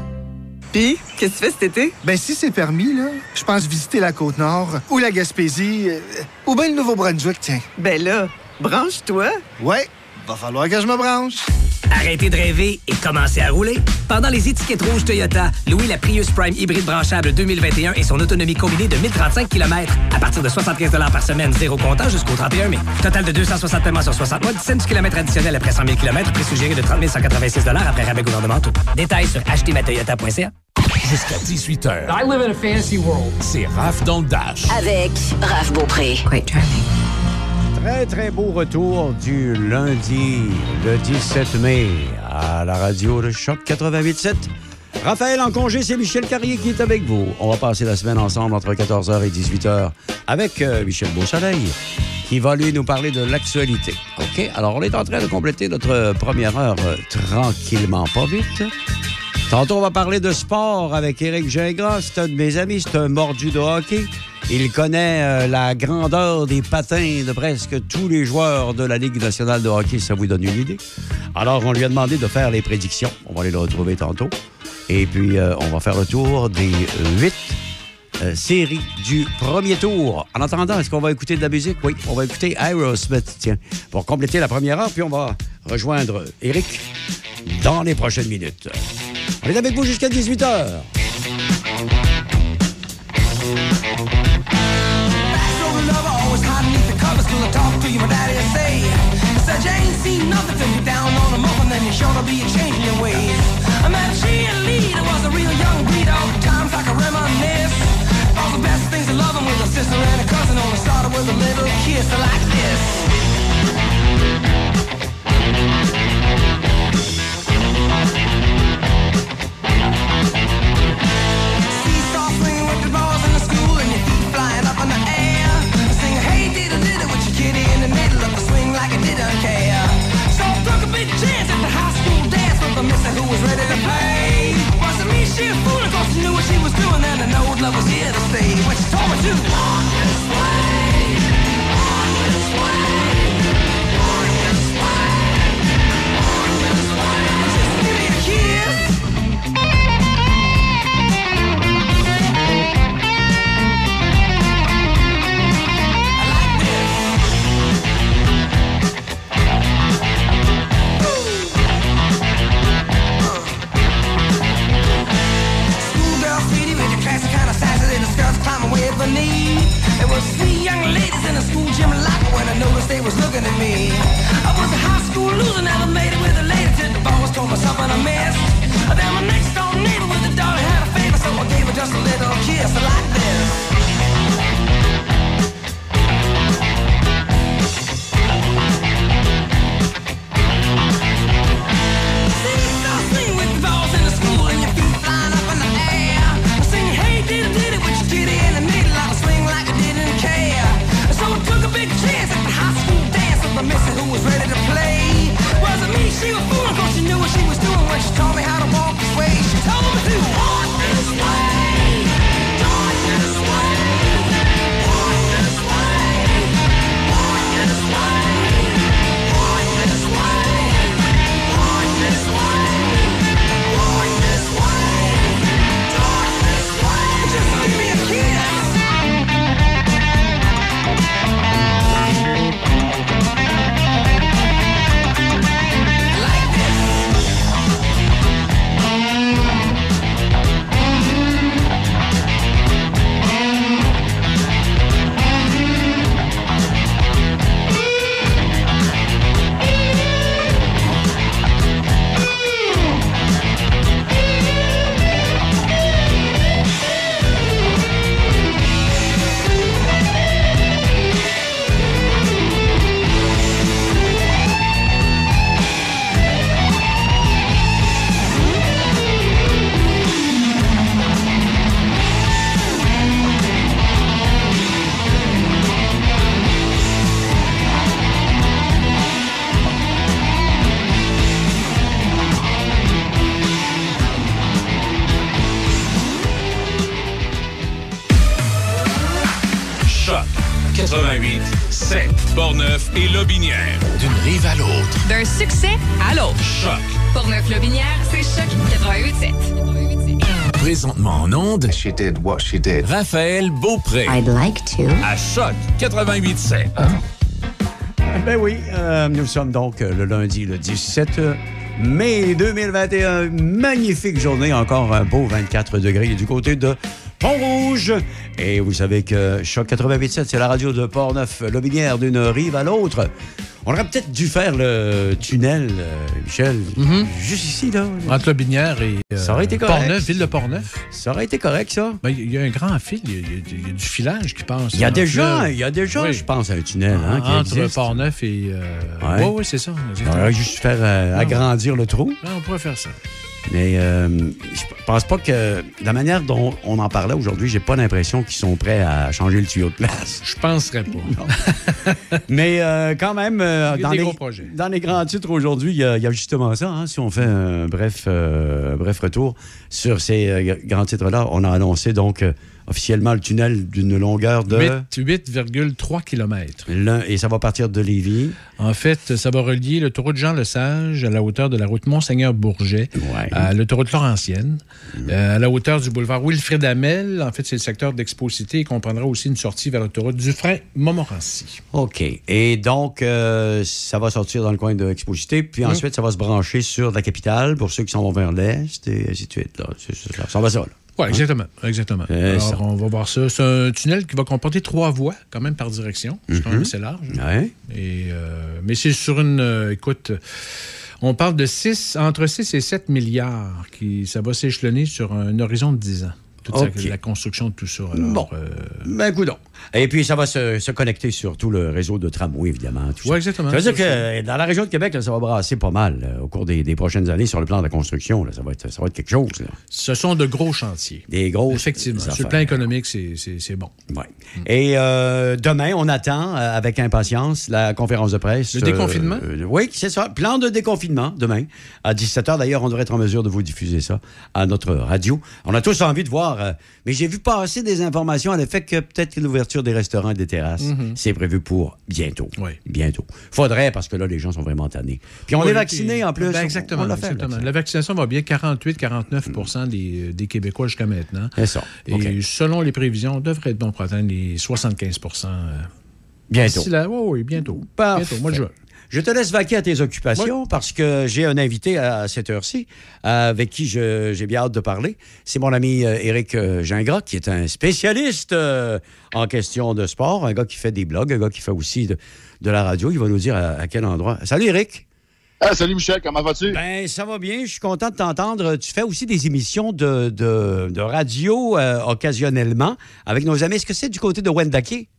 Puis, qu'est-ce que tu fais cet été? Ben, si c'est permis, là, je pense visiter la Côte-Nord ou la Gaspésie euh, ou bien le Nouveau-Brunswick, tiens. Ben là, branche-toi. Ouais, va falloir que je me branche. Arrêtez de rêver et commencez à rouler. Pendant les étiquettes rouges Toyota, louez la Prius Prime hybride branchable 2021 et son autonomie combinée de 1035 km à partir de 75 par semaine, zéro comptant jusqu'au 31 mai. Total de 260 paiements sur 60 mois, 17 km additionnels après 100 000 km, prix suggéré de 30 186 après rabais gouvernementaux. Détails sur achetermatoyota.ca. Jusqu'à 18h. I live in a fantasy world. C'est Raph dans le Dash. Avec Raph Beaupré. Très, très beau retour du lundi, le 17 mai, à la radio de Choc 88.7. Raphaël en congé, c'est Michel Carrier qui est avec vous. On va passer la semaine ensemble entre 14h et 18h avec euh, Michel Beausoleil, qui va lui nous parler de l'actualité. OK? Alors, on est en train de compléter notre première heure euh, tranquillement, pas vite. Tantôt, on va parler de sport avec Éric Gingras. C'est un de mes amis, c'est un mordu de hockey. Il connaît euh, la grandeur des patins de presque tous les joueurs de la Ligue nationale de hockey, ça vous donne une idée? Alors, on lui a demandé de faire les prédictions. On va aller le retrouver tantôt. Et puis, euh, on va faire le tour des huit euh, séries du premier tour. En attendant, est-ce qu'on va écouter de la musique? Oui, on va écouter Aerosmith, tiens, pour compléter la première heure, puis on va rejoindre Eric dans les prochaines minutes. On est avec vous jusqu'à 18h. Sober talk to you, my daddy say. Said you ain't seen nothing till you're down on the muff, and then you're sure to be a changing your ways. I met a cheerleader, was a real young breed, all times I can reminisce. All the best things of loving with a sister and a cousin, only started with a little kiss like this. She a fool, of course she knew what she was doing and I know love was here to stay. When she told me to She did what she did. Raphaël Beaupré. I'd like to. À Choc 88.7. Ben oui, euh, nous sommes donc euh, le lundi, le 17 mai 2021. Magnifique journée, encore un beau 24 degrés du côté de Pont-Rouge. Et vous savez que Choc 88.7, c'est la radio de Port-Neuf, Lobinière d'une rive à l'autre. On aurait peut-être dû faire le tunnel, euh, Michel, juste ici, là. Entre Lobinière et euh, Ça aurait été correct. Portneuf, ville de Portneuf. Ça aurait été correct, ça. Ben, Il y a un grand fil, il y a, y du filage qui passe. Il y a le déjà, il y a déjà, Oui. je pense, un tunnel hein, qui Entre existe. Portneuf et. euh, Ouais. Oui, oui, c'est ça. On aurait juste faire euh, agrandir le trou. On pourrait faire ça. Mais euh, je pense pas que la manière dont on en parlait aujourd'hui, j'ai pas l'impression qu'ils sont prêts à changer le tuyau de place. Je penserais pas. Mais euh, quand même, euh, dans, les, dans grands titres aujourd'hui, il y, a- il y a justement ça. hein. si on fait un bref, euh, bref retour sur ces grands titres-là, on a annoncé donc officiellement le tunnel d'une longueur de... 8 8,3 km. Et ça va partir de Lévis. En fait, ça va relier l'autoroute Jean-Lesage à la hauteur de la route Monseigneur-Bourget, à l'autoroute Laurentienne, Mm. euh, à la hauteur du boulevard Wilfrid Hamel. En fait, c'est le secteur d'Expo-Cité et comprendra aussi une sortie vers l'autoroute Dufresne-Montmorency. OK. Et donc, euh, ça va sortir dans le coin de Exposité, puis Mm. ensuite, ça va se brancher sur la capitale pour ceux qui s'en vont vers l'Est, et ainsi de suite. Là. Ça, ça va ça, là. Oui, exactement. exactement. C'est Alors, ça. on va voir ça. C'est un tunnel qui va comporter trois voies, quand même, par direction. C'est quand même Mhm. assez large. Ouais. Et, euh, mais c'est sur une. euh, écoute, on parle de 6, entre 6 et 7 milliards. Qui, ça va s'échelonner sur un horizon de 10 ans. Toute sa- OK. la construction de tout ça. Alors, Bon. euh, Ben, coudonc. Et puis, ça va se, se connecter sur tout le réseau de tramway, évidemment. ça. exactement. Ça veut dire que dans la région de Québec, là, ça va brasser pas mal au cours des, des prochaines années sur le plan de la construction. là. Ça, va être, ça va être quelque chose. là. ce sont de gros chantiers. Des grosses Effectivement. Sur affaires. le plan économique, c'est bon. Ouais. Et euh, demain, on attend euh, avec impatience la conférence de presse. Le déconfinement? euh, oui, c'est ça. Plan de déconfinement demain à 17h. D'ailleurs, on devrait être en mesure de vous diffuser ça à notre radio. On a tous envie de voir, euh, mais j'ai vu passer des informations à l'effet que peut-être que l'ouverture des restaurants et des terrasses, Mhm. c'est prévu pour bientôt. Oui. Bientôt. Faudrait, parce que là, les gens sont vraiment tannés. Puis on Oui, est vaccinés en plus. Ben, exactement. On l'a fait, exactement. La vaccination va bien. 48-49 des, des Québécois jusqu'à maintenant. C'est ça. Et selon les prévisions, on devrait être bon pour atteindre les 75 euh, Bientôt. Oui, oui, bientôt. Parfait. Bientôt, mois de juin. Je te laisse vaquer à tes occupations parce que j'ai un invité à cette heure-ci euh, avec qui j'ai bien hâte de parler. C'est mon ami euh, Éric euh, Gingras, qui est un spécialiste euh, en question de sport, un gars qui fait des blogs, un gars qui fait aussi de, de la radio. Il va nous dire à, à quel endroit. Salut Éric. Ah, salut Michel, comment vas-tu? Ben, ça va bien. Je suis content de t'entendre. Tu fais aussi des émissions de, de- de radio euh, occasionnellement avec nos amis. Est-ce que c'est du côté de Wendake?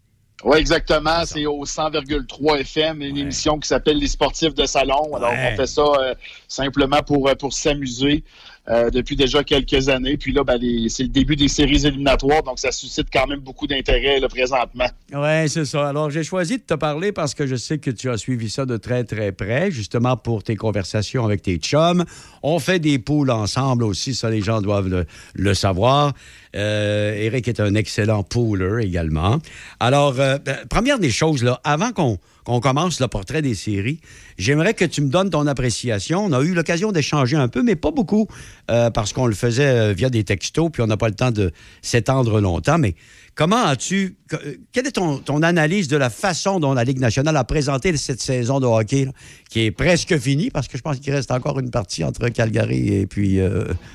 Oui, exactement. C'est au 100,3 FM, une émission qui s'appelle Les sportifs de salon. Alors, Ouais. on fait ça euh, simplement pour, euh, pour s'amuser euh, depuis déjà quelques années. Puis là, ben, c'est le début des séries éliminatoires, donc ça suscite quand même beaucoup d'intérêt présentement. Oui, c'est ça. Alors, j'ai choisi de te parler parce que je sais que tu as suivi ça de très, très près, justement pour tes conversations avec tes chums. On fait des poules ensemble aussi, ça, les gens doivent le, le savoir. Euh, Eric est un excellent pooler également. Alors, euh, ben, première des choses, là, avant qu'on qu'on commence le portrait des séries, j'aimerais que tu me donnes ton appréciation. On a eu l'occasion d'échanger un peu, mais pas beaucoup, euh, parce qu'on le faisait euh, via des textos, puis on n'a pas le temps de s'étendre longtemps. Mais comment as-tu... euh, Quelle est ton, analyse de la façon dont la Ligue nationale a présenté cette saison de hockey, qui est presque finie, parce que je pense qu'il reste encore une partie entre Calgary et puis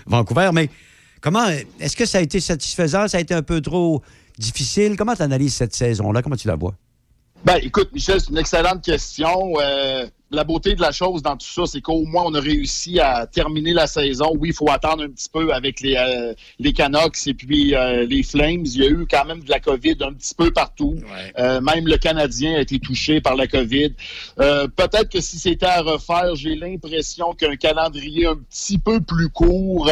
Vancouver, mais comment... Est-ce que ça a été satisfaisant? Ça a été un peu trop difficile? Comment tu analyses cette saison-là? Comment tu la vois? Ben, écoute, Michel, c'est une excellente question. Euh, la beauté de la chose dans tout ça, c'est qu'au moins, on a réussi à terminer la saison. Oui, il faut attendre un petit peu avec les, euh, les Canucks et puis euh, les Flames. Il y a eu quand même de la COVID un petit peu partout. Euh, même le Canadien a été touché par la COVID. Euh, Peut-être que si c'était à refaire, j'ai l'impression qu'un calendrier un petit peu plus court...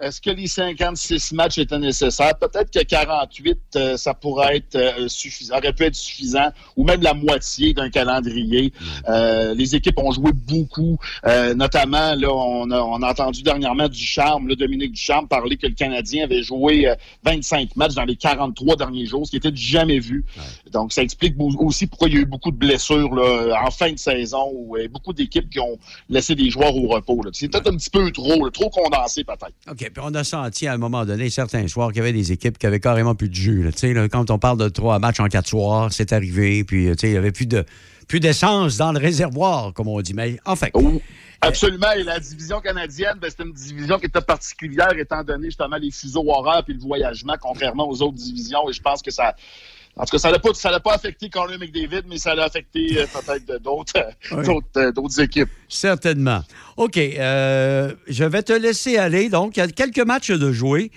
euh, est-ce que les 56 matchs étaient nécessaires? Peut-être que 48, euh, ça pourrait être euh, suffisant, aurait pu être suffisant, ou même la moitié d'un calendrier. Euh, les équipes ont joué beaucoup, euh, notamment, là, on a, on a entendu dernièrement Ducharme, là, Dominique Ducharme, parler que le Canadien avait joué euh, 25 matchs dans les 43 derniers jours, ce qui était jamais vu. Donc, ça explique aussi pourquoi il y a eu beaucoup de blessures là, en fin de saison, ou euh, beaucoup d'équipes qui ont laissé des joueurs au repos. là. C'est peut-être un petit peu trop, là, trop condensé peut-être. OK, on a senti à un moment donné, certains soirs, qu'il y avait des équipes qui avaient carrément plus de jus. quand on parle de trois matchs en quatre soirs, c'est arrivé, puis euh, il n'y avait plus de plus d'essence dans le réservoir, comme on dit. Mais enfin. Absolument. Et la division canadienne, ben, c'est une division qui était particulière étant donné justement les fuseaux horaires et le voyagement, contrairement aux autres divisions. Et je pense que ça. En tout cas, ça n'a pas, ça pas affecté Connor McDavid, mais ça l'a affecté euh, peut-être d'autres, euh, Oui. euh, d'autres équipes. Certainement. OK. euh, je vais te laisser aller. Donc, il y a quelques matchs de jouer.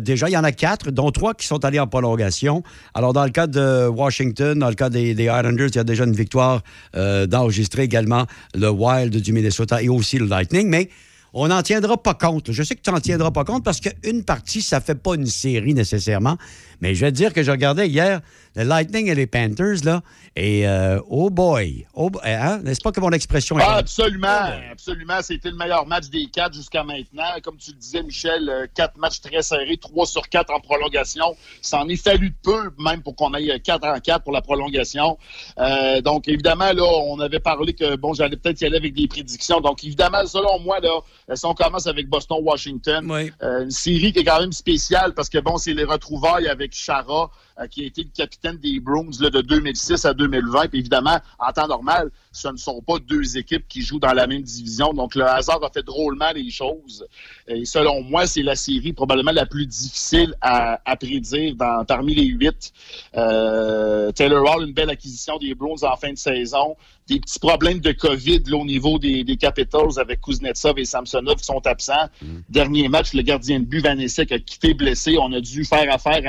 Déjà, il y en a quatre, dont trois qui sont allés en prolongation. Alors, dans le cas de Washington, dans le cas des, des Islanders, il y a déjà une victoire d'enregistrer également le Wild du Minnesota et aussi le Lightning. Mais on n'en tiendra pas compte. Je sais que tu n'en tiendras pas compte parce qu'une partie, ça ne fait pas une série nécessairement. Mais je vais dire que je regardais hier le Lightning et les Panthers, là, et euh, oh boy, oh, bo- hein? n'est-ce pas que mon expression est Ah, absolument, absolument. C'était le meilleur match des quatre jusqu'à maintenant. Comme tu le disais, Michel, euh, quatre matchs très serrés, trois sur quatre en prolongation. Ça en est fallu de peu, même pour qu'on aille quatre en quatre pour la prolongation. Euh, donc, évidemment, là, on avait parlé que, bon, j'allais peut-être y aller avec des prédictions. Donc, évidemment, selon moi, là, si on commence avec Boston-Washington, euh, une série qui est quand même spéciale parce que, bon, c'est les retrouvailles avec Chara, qui a été le capitaine des Bruins là, de 2006 à 2020. Puis évidemment, en temps normal, ce ne sont pas deux équipes qui jouent dans la même division. Donc, le hasard a fait drôlement les choses. Et selon moi, c'est la série probablement la plus difficile à, prédire parmi les huit. Euh, Taylor Hall, une belle acquisition des Bruins en fin de saison. Des petits problèmes de COVID là, au niveau des, des Capitals avec Kuznetsov et Samsonov qui sont absents. Dernier match, le gardien de but Vanessek a quitté blessé. On a dû faire affaire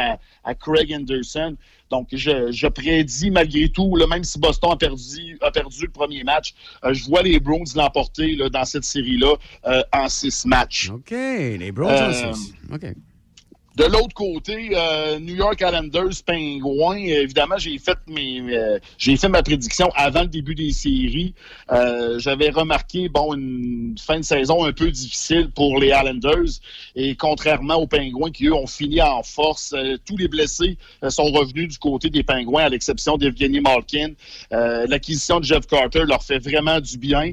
à, à Craig Anderson. Donc, je, je prédis malgré tout, là, même si Boston a perdu, a perdu le premier match, euh, je vois les Browns l'emporter dans cette série-là euh, en six matchs. OK, les Browns Euh, en six. OK. De l'autre côté, euh, New York Islanders, Pingouins, euh, évidemment, j'ai fait euh, fait ma prédiction avant le début des séries. Euh, J'avais remarqué, bon, une fin de saison un peu difficile pour les Islanders. Et contrairement aux Pingouins qui, eux, ont fini en force, tous les blessés sont revenus du côté des Pingouins, à l'exception d'Evgeny Malkin. L'acquisition de Jeff Carter leur fait vraiment du bien.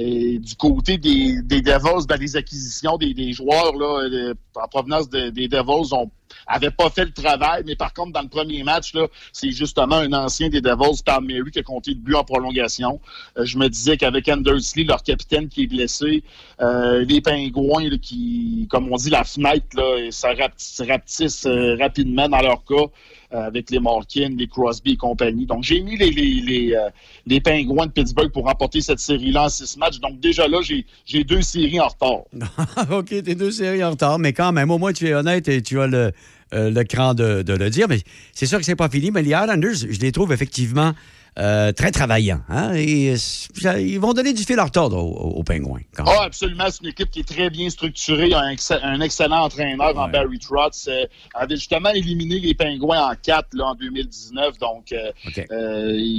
Et du côté des, des Devils, ben, les acquisitions des, des joueurs là, euh, en provenance de- des Devils ont avait pas fait le travail, mais par contre, dans le premier match, là, c'est justement un ancien des Devils, Tom Mary, qui a compté le but en prolongation. Euh, je me disais qu'avec Andersley, leur capitaine qui est blessé, euh, les Pingouins, là, qui, comme on dit, la fenêtre, là, ça rapetisse, euh, rapidement dans leur cas, euh, avec les Malkin, les Crosby et compagnie. Donc, j'ai mis les, les, les, euh, les Pingouins de Pittsburgh pour remporter cette série-là en six matchs. Donc, déjà là, j'ai j'ai deux séries en retard. OK, t'es deux séries en retard, mais quand même, au moins tu es honnête et tu as le, euh, le cran de, de le dire. Mais c'est sûr que c'est pas fini, mais les Islanders, je les trouve effectivement euh, très travaillants. hein, et euh, ils vont donner du fil à retordre aux, aux Pingouins. Ah, absolument. C'est une équipe qui est très bien structurée. Un, ex- un excellent entraîneur en Barry Trotz. Euh, avait justement éliminé les Pingouins en 4 là, en 2019. Donc, euh,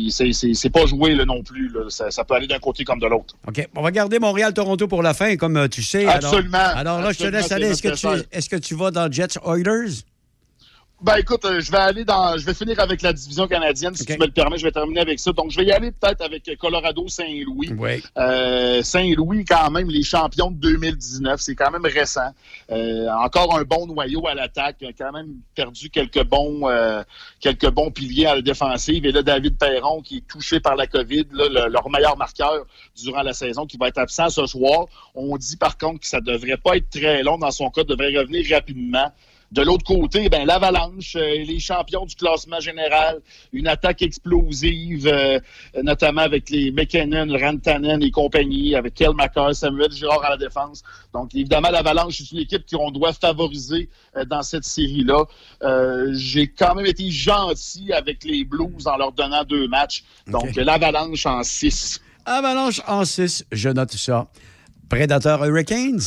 c'est- pas joué là, non plus. là. Ça, ça peut aller d'un côté comme de l'autre. OK. On va garder Montréal-Toronto pour la fin, comme tu sais. Absolument. Alors, là, je te laisse aller. Est-ce que, tu, que tu vas dans Jets Oilers? Ben écoute, euh, je vais aller dans. Je vais finir avec la division canadienne, si tu me le permets. Je vais terminer avec ça. Donc, je vais y aller peut-être avec Colorado Saint-Louis. Oui. Euh, Saint-Louis, quand même, les champions de 2019, c'est quand même récent. Euh, encore un bon noyau à l'attaque. Il a quand même perdu quelques bons, euh, quelques bons piliers à la défensive. Et là, David Perron, qui est touché par la COVID, là, le- leur meilleur marqueur durant la saison, qui va être absent ce soir. On dit par contre que ça devrait pas être très long dans son cas, devrait revenir rapidement. De l'autre côté, ben l'Avalanche, euh, les champions du classement général, une attaque explosive, euh, notamment avec les McKinnon, Rantanen et compagnie, avec Kel McCarr, Samuel Girard à la défense. Donc, évidemment, l'Avalanche, c'est une équipe qu'on doit favoriser euh, dans cette série-là. Euh, J'ai quand même été gentil avec les Blues en leur donnant deux matchs. Donc, l'Avalanche en six. Avalanche en 6, je note ça. Prédateur Hurricanes?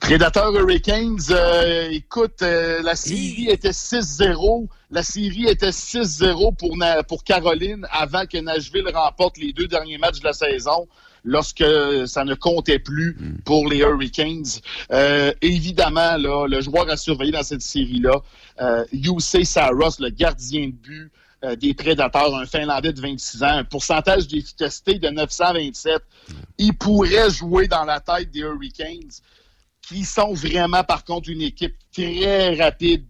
Predator Hurricanes, euh, écoute, euh, la série était 6-0. La série était 6-0 pour, Na- pour Caroline avant que Nashville remporte les deux derniers matchs de la saison lorsque ça ne comptait plus pour les Hurricanes. Euh, évidemment, là, le joueur à surveiller dans cette série-là, euh, Yusei Saros, le gardien de but euh, des Prédateurs, un Finlandais de 26 ans, un pourcentage d'efficacité de 927. Il pourrait jouer dans la tête des Hurricanes qui sont vraiment, par contre, une équipe très rapide,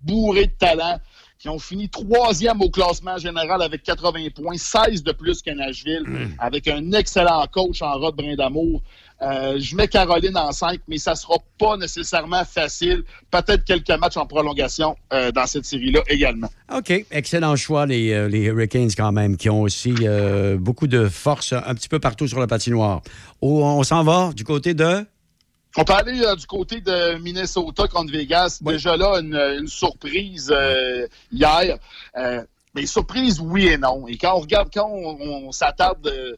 bourrée de talent, qui ont fini troisième au classement général avec 80 points, 16 de plus que Nashville, avec un excellent coach en Rod Brindamour. Euh, je mets Caroline en 5, mais ça sera pas nécessairement facile. Peut-être quelques matchs en prolongation euh, dans cette série-là également. OK. Excellent choix, les, euh, les Hurricanes, quand même, qui ont aussi euh, beaucoup de force un petit peu partout sur la patinoire. Oh, on s'en va du côté de. On peut aller euh, du côté de Minnesota contre Vegas. Déjà là, une, une surprise euh, hier. Euh, mais surprise, oui et non. Et quand on regarde, quand on, on s'attarde euh,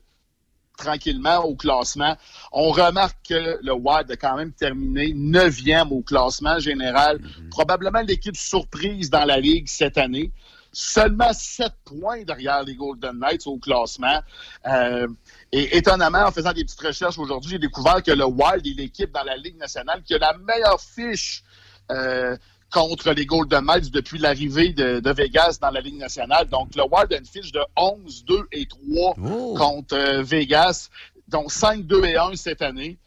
tranquillement au classement, on remarque que le Wild a quand même terminé neuvième au classement général. Probablement l'équipe surprise dans la Ligue cette année. Seulement sept points derrière les Golden Knights au classement. Euh, et étonnamment, en faisant des petites recherches aujourd'hui, j'ai découvert que le Wild est l'équipe dans la Ligue nationale qui a la meilleure fiche euh, contre les Golden Knights depuis l'arrivée de, de Vegas dans la Ligue nationale. Donc, le Wild a une fiche de 11, 2 et 3 contre euh, Vegas, donc 5, 2 et 1 cette année.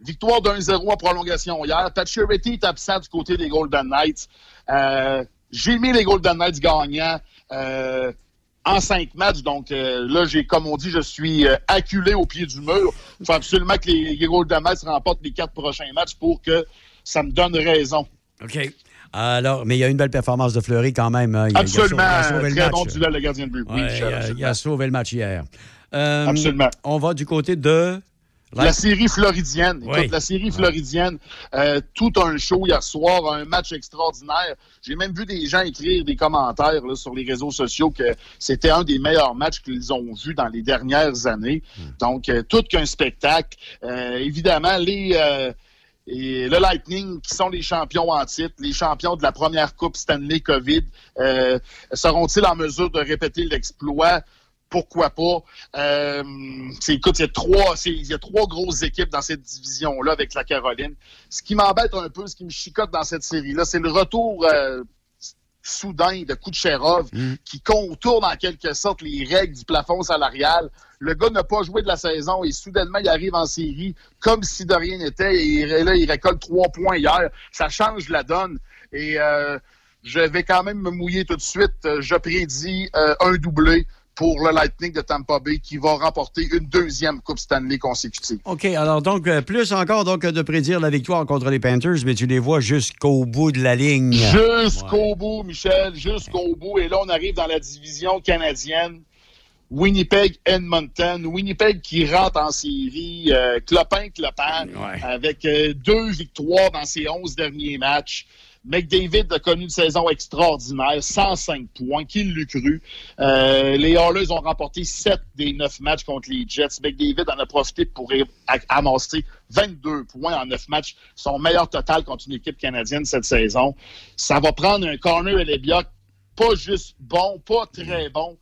Victoire d'un 0 en prolongation hier. Pacioretty est absent du côté des Golden Knights. Euh, J'ai mis les Golden Knights gagnants euh, en cinq matchs. Donc euh, là, j'ai, comme on dit, je suis euh, acculé au pied du mur. Il faut absolument que les, les Golden Knights remportent les quatre prochains matchs pour que ça me donne raison. OK. Alors, mais il y a une belle performance de Fleury quand même. hein. Il a- il a sauvé- Absolument. il a sauvé le Très match. bon duel, le gardien de but. Oui, Ouais, Michel, il, a, absolument. il a sauvé le match hier. Absolument. On va du côté de. La série floridienne. Écoute, Oui. la série floridienne, euh, tout un show hier soir, un match extraordinaire. J'ai même vu des gens écrire des commentaires là, sur les réseaux sociaux que c'était un des meilleurs matchs qu'ils ont vus dans les dernières années. Donc, euh, tout qu'un spectacle. Euh, évidemment, les... euh, et le Lightning, qui sont les champions en titre, les champions de la première Coupe Stanley COVID, euh, seront-ils en mesure de répéter l'exploit? Pourquoi pas? Euh, c'est- écoute, il y, a trois, c'est- il y a trois grosses équipes dans cette division-là avec la Caroline. Ce qui m'embête un peu, ce qui me chicote dans cette série-là, c'est le retour euh, soudain de Kucherov qui contourne en quelque sorte les règles du plafond salarial. Le gars n'a pas joué de la saison et soudainement, il arrive en série comme si de rien n'était et là, il récolte trois points hier. Ça change la donne et euh, je vais quand même me mouiller tout de suite. Je prédis euh, un doublé pour le Lightning de Tampa Bay qui va remporter une deuxième Coupe Stanley consécutive. OK, alors donc, euh, plus encore donc, de prédire la victoire contre les Panthers, mais tu les vois jusqu'au bout de la ligne. Jusqu'au bout, Michel, jusqu'au bout. Et là, on arrive dans la division canadienne. Winnipeg, Edmonton. Winnipeg qui rentre en série, euh, clopin, clopin, avec euh, deux victoires dans ses 11 derniers matchs. McDavid a connu une saison extraordinaire, 105 points, qui l'eût cru? Euh, les Oilers ont remporté 7 des 9 matchs contre les Jets. McDavid en a profité pour amasser 22 points en 9 matchs, son meilleur total contre une équipe canadienne cette saison. Ça va prendre un corner et les Biocs, pas juste bon, pas très bon,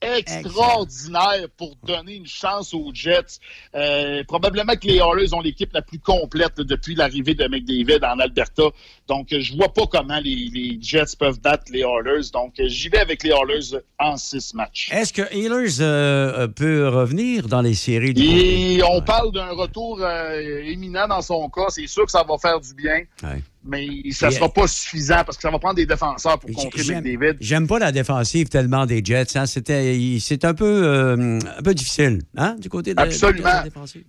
extraordinaire pour donner une chance aux Jets. Euh, probablement que les Oilers ont l'équipe la plus complète là, depuis l'arrivée de McDavid en Alberta. Donc, euh, je vois pas comment les, les Jets peuvent battre les Oilers. Donc, euh, j'y vais avec les Oilers en six matchs. Est-ce que Ehlers euh, peut revenir dans les séries du Et on parle d'un retour euh, éminent dans son cas. C'est sûr que ça va faire du bien, Ouais. mais ça Et- sera pas suffisant parce que ça va prendre des défenseurs pour contrer McDavid. J'aime pas la défensive tellement des Jets. Hein. C'était, c'est un peu, euh, un peu difficile, hein, du côté de, Absolument. de la défensive.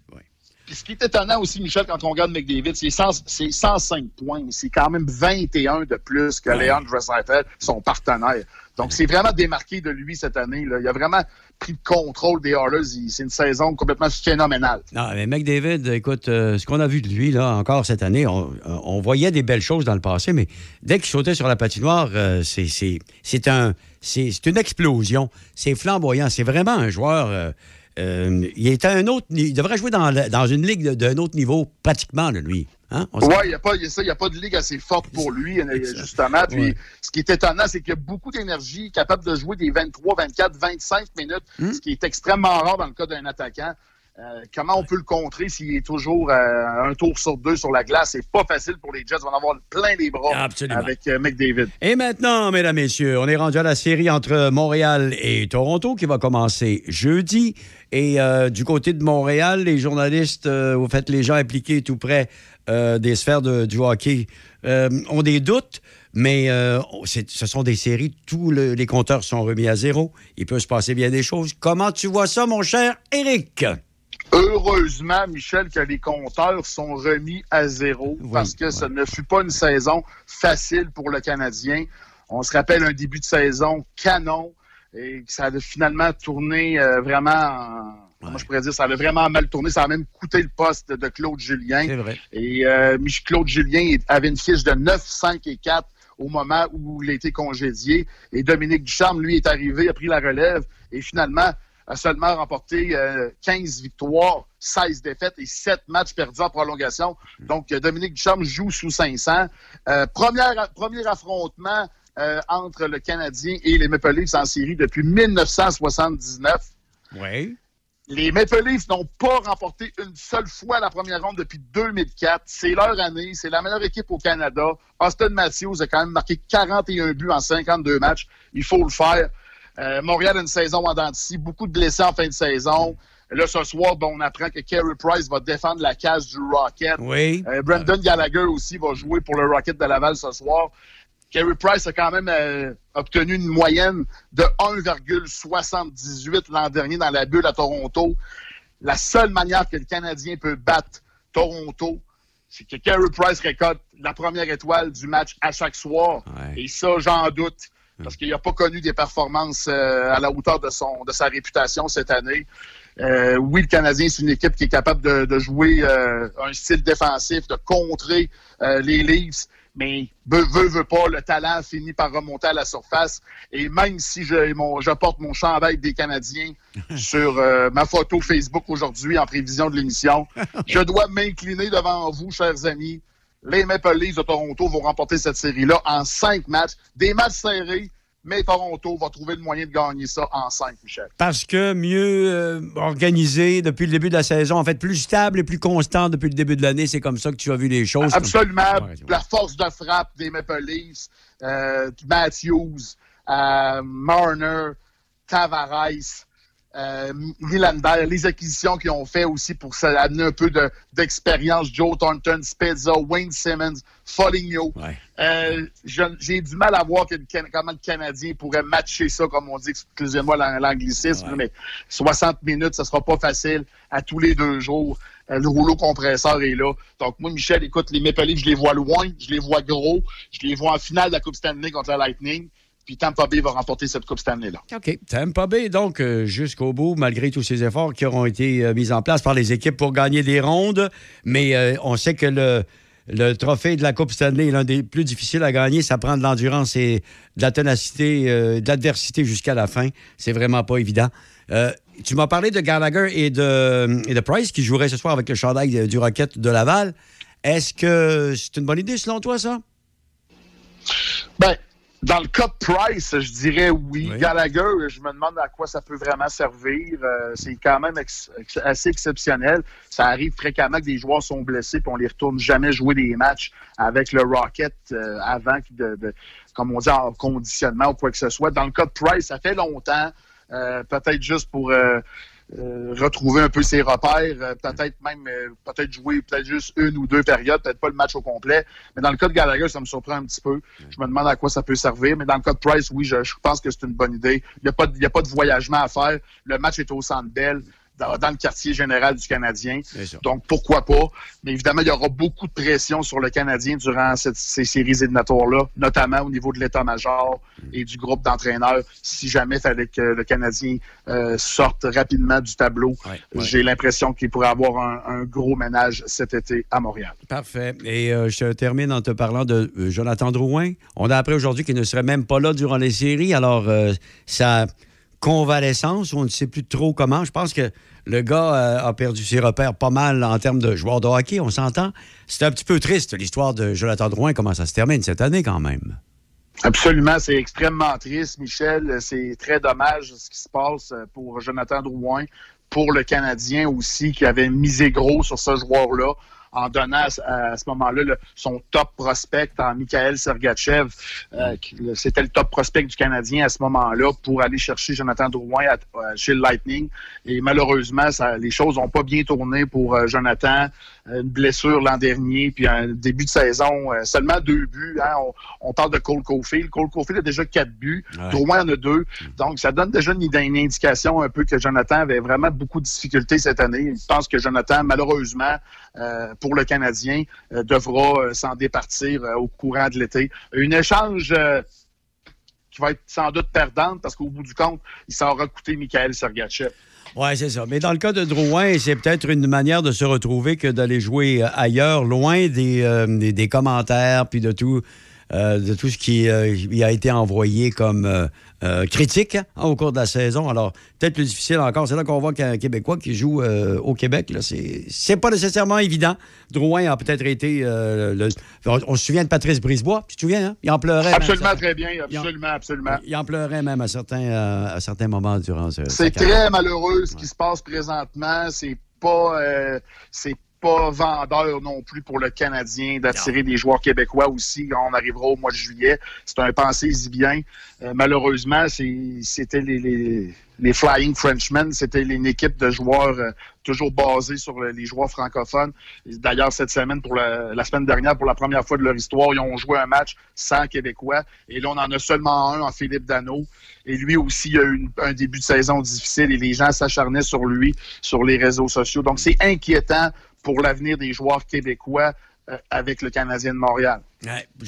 Puis ce qui est étonnant aussi, Michel, quand on regarde McDavid, c'est 100 c'est 105 points. C'est quand même 21 de plus que Leon Draisaitl, son partenaire. Donc, c'est vraiment démarqué de lui cette année. Là. Il a vraiment pris le contrôle des Oilers. Il- C'est une saison complètement phénoménale. Non, mais McDavid, écoute, euh, ce qu'on a vu de lui, là, encore cette année, on, on voyait des belles choses dans le passé, mais dès qu'il sautait sur la patinoire, euh, c'est, un, une explosion. C'est flamboyant. C'est vraiment un joueur euh, euh, il un autre. Il devrait jouer dans, dans une ligue d'un autre niveau, pratiquement, là, lui. Hein? Oui, il n'y a, pas- y a ça, il y a pas de ligue assez forte pour lui, euh, justement. Puis, Ouais. ce qui est étonnant, c'est qu'il y a beaucoup d'énergie, capable de jouer des 23, 24, 25 minutes, Hmm. ce qui est extrêmement rare dans le cas d'un attaquant. Euh, comment on peut le contrer s'il est toujours euh, un tour sur deux sur la glace? C'est pas facile pour les Jets. Ils vont en avoir plein les bras Absolument. avec euh, McDavid. Et maintenant, mesdames, messieurs, on est rendu à la série entre Montréal et Toronto qui va commencer jeudi. Et euh, du côté de Montréal, les journalistes, euh, au fait, les gens impliqués tout près des sphères de- du hockey ont des doutes. Mais euh, ce sont des séries, tous le- les compteurs sont remis à zéro. Il peut se passer bien des choses. Comment tu vois ça, mon cher Eric? Heureusement, Michel, que les compteurs sont remis à zéro parce que ce ne fut pas une saison facile pour le Canadien. On se rappelle un début de saison canon et que ça a finalement tourné euh, vraiment en- Comment je pourrais dire, ça avait vraiment mal tourné. Ça a même coûté le poste de Claude Julien. C'est vrai. Et euh, Claude Julien avait une fiche de 9, 5 et 4 au moment où il a été congédié. Et Dominique Ducharme, lui, est arrivé, a pris la relève et finalement a seulement remporté euh, 15 victoires, 16 défaites et 7 matchs perdus en prolongation. Donc, euh, Dominique Ducharme joue sous 500. Euh, première- premier affrontement euh, entre le Canadien et les Maple Leafs en série depuis 1979. Oui. Les Maple Leafs n'ont pas remporté une seule fois la première ronde depuis 2004. C'est leur année. C'est la meilleure équipe au Canada. Austin Matthews a quand même marqué 41 buts en 52 matchs. Il faut le faire. Euh, Montréal a une saison en dents de scie. Beaucoup de blessés en fin de saison. Là, ce soir, ben, on apprend que Carey Price va défendre la cage du Rocket. Oui. Euh, Brandon Gallagher aussi va jouer pour le Rocket de Laval ce soir. Carey Price a quand même euh, obtenu une moyenne de 1,78 l'an dernier dans la bulle à Toronto. La seule manière que le Canadien peut battre Toronto, c'est que Carey Price récolte la première étoile du match à chaque soir. Et ça, j'en doute. Parce qu'il n'a pas connu des performances euh, à la hauteur de, son, de sa réputation cette année. Euh, oui, le Canadien, c'est une équipe qui est capable de, de jouer euh, un style défensif, de contrer euh, les Leafs, mais veut, veut, veut pas, le talent finit par remonter à la surface. Et même si je, mon, je porte mon chandail des Canadiens sur euh, ma photo Facebook aujourd'hui en prévision de l'émission, je dois m'incliner devant vous, chers amis. Les Maple Leafs de Toronto vont remporter cette série-là en cinq matchs. Des matchs serrés, mais Toronto va trouver le moyen de gagner ça en cinq, Michel. Parce que mieux euh, organisé depuis le début de la saison, en fait, plus stable et plus constant depuis le début de l'année, c'est comme ça que tu as vu les choses. Absolument. La force de frappe des Maple Leafs, euh, Matthews, euh, Marner, Tavares, euh, Nylander, les acquisitions qu'ils ont fait aussi pour amener un peu de- d'expérience, Joe Thornton, Spezza, Wayne Simmons, Foligno. Euh, je- J'ai du mal à voir que comment le Canadien pourrait matcher ça, comme on dit, excusez-moi l'ang- l'anglicisme, mais 60 minutes, ce sera pas facile à tous les deux jours. Euh, le rouleau compresseur est là. Donc, moi, Michel, écoute, les Maple Leafs, je les vois loin, je les vois gros, je les vois en finale de la Coupe Stanley contre la Lightning, puis Tampa Bay va remporter cette Coupe Stanley-là. OK. Tampa Bay, donc, euh, jusqu'au bout, malgré tous ces efforts qui auront été euh, mis en place par les équipes pour gagner des rondes. Mais euh, on sait que le, le trophée de la Coupe Stanley est l'un des plus difficiles à gagner. Ça prend de l'endurance et de la ténacité, euh, de l'adversité jusqu'à la fin. C'est vraiment pas évident. Euh, tu m'as parlé de Gallagher et de, et de Price qui joueraient ce soir avec le chandail du Rocket de Laval. Est-ce que c'est une bonne idée selon toi, ça? Ben, dans le cas de Price, je dirais oui. Gallagher, je me demande à quoi ça peut vraiment servir. Euh, c'est quand même ex- ex- assez exceptionnel. Ça arrive fréquemment que des joueurs sont blessés et on les retourne jamais jouer des matchs avec le Rocket euh, avant, de, de- comme on dit, en conditionnement ou quoi que ce soit. Dans le cas de Price, ça fait longtemps. euh, peut-être juste pour euh, retrouver un peu ses repères, euh, peut-être même euh, peut-être jouer peut-être juste une ou deux périodes, peut-être pas le match au complet. Mais dans le cas de Gallagher, ça me surprend un petit peu. Je me demande à quoi ça peut servir. Mais dans le cas de Price, oui, je, je pense que c'est une bonne idée. Il n'y a, pas de- il y a pas de voyagement à faire. Le match est au Centre Bell. Dans, dans le quartier général du Canadien. Donc, pourquoi pas? Mais évidemment, il y aura beaucoup de pression sur le Canadien durant cette- ces séries éliminatoires-là, notamment au niveau de l'état-major et du groupe d'entraîneurs. Si jamais il fallait que le Canadien euh, sorte rapidement du tableau, j'ai l'impression qu'il pourrait avoir un, un gros ménage cet été à Montréal. Parfait. Et euh, je termine en te parlant de euh, Jonathan Drouin. On a appris aujourd'hui qu'il ne serait même pas là durant les séries. Alors, euh, ça convalescence, on ne sait plus trop comment. Je pense que le gars euh, a perdu ses repères pas mal en termes de joueur de hockey, on s'entend. C'est un petit peu triste, l'histoire de Jonathan Drouin, comment ça se termine cette année quand même. Absolument, c'est extrêmement triste, Michel. C'est très dommage ce qui se passe pour Jonathan Drouin, pour le Canadien aussi, qui avait misé gros sur ce joueur-là en donnant à, à ce moment-là son top prospect en Mikhail Sergachev. Euh, le- C'était le top prospect du Canadien à ce moment-là pour aller chercher Jonathan Drouin à- à- chez le Lightning. Et malheureusement, ça, les choses n'ont pas bien tourné pour euh, Jonathan. Une blessure l'an dernier, puis un début de saison, euh, seulement deux buts. hein. On, on parle de Cole Caulfield. Cole Caulfield a déjà quatre buts. Ouais. Drouin en a deux. Donc, ça donne déjà une, une indication un peu que Jonathan avait vraiment beaucoup de difficultés cette année. Je pense que Jonathan, malheureusement, euh, pour le Canadien, euh, devra s'en départir au courant de l'été. Un échange qui va être sans doute perdante parce qu'au bout du compte, il s'en aura coûté Michael Sergachev. Oui, c'est ça. Mais dans le cas de Drouin, c'est peut-être une manière de se retrouver que d'aller jouer euh, ailleurs, loin des, euh, des, commentaires puis de tout, euh, de tout ce qui a été envoyé comme euh, euh, critique hein, au cours de la saison. Alors, peut-être plus difficile encore. C'est là qu'on voit qu'un Québécois qui joue euh, au Québec, là, c'est c'est pas nécessairement évident. Drouin a peut-être été. euh, le- on, on se souvient de Patrice Brisebois. Tu te souviens, hein? Il en pleurait. Absolument très bien, absolument, absolument. Il en pleurait même à certains, euh, à certains moments durant ce. C'est très malheureux ce qui se passe présentement. C'est pas, euh, c'est pas vendeur non plus pour le Canadien d'attirer des joueurs québécois aussi. On arrivera au mois de juillet. C'est un pensée-y bien. Euh, malheureusement, c'était les, les, les Flying Frenchmen. C'était une équipe de joueurs euh, toujours basée sur le- les joueurs francophones. D'ailleurs, cette semaine, pour la, la semaine dernière, pour la première fois de leur histoire, ils ont joué un match sans Québécois. Et là, on en a seulement un en Philippe Dano. Et lui aussi a eu une- un début de saison difficile et les gens s'acharnaient sur lui sur les réseaux sociaux. Donc, c'est inquiétant pour l'avenir des joueurs québécois euh, avec le Canadien de Montréal.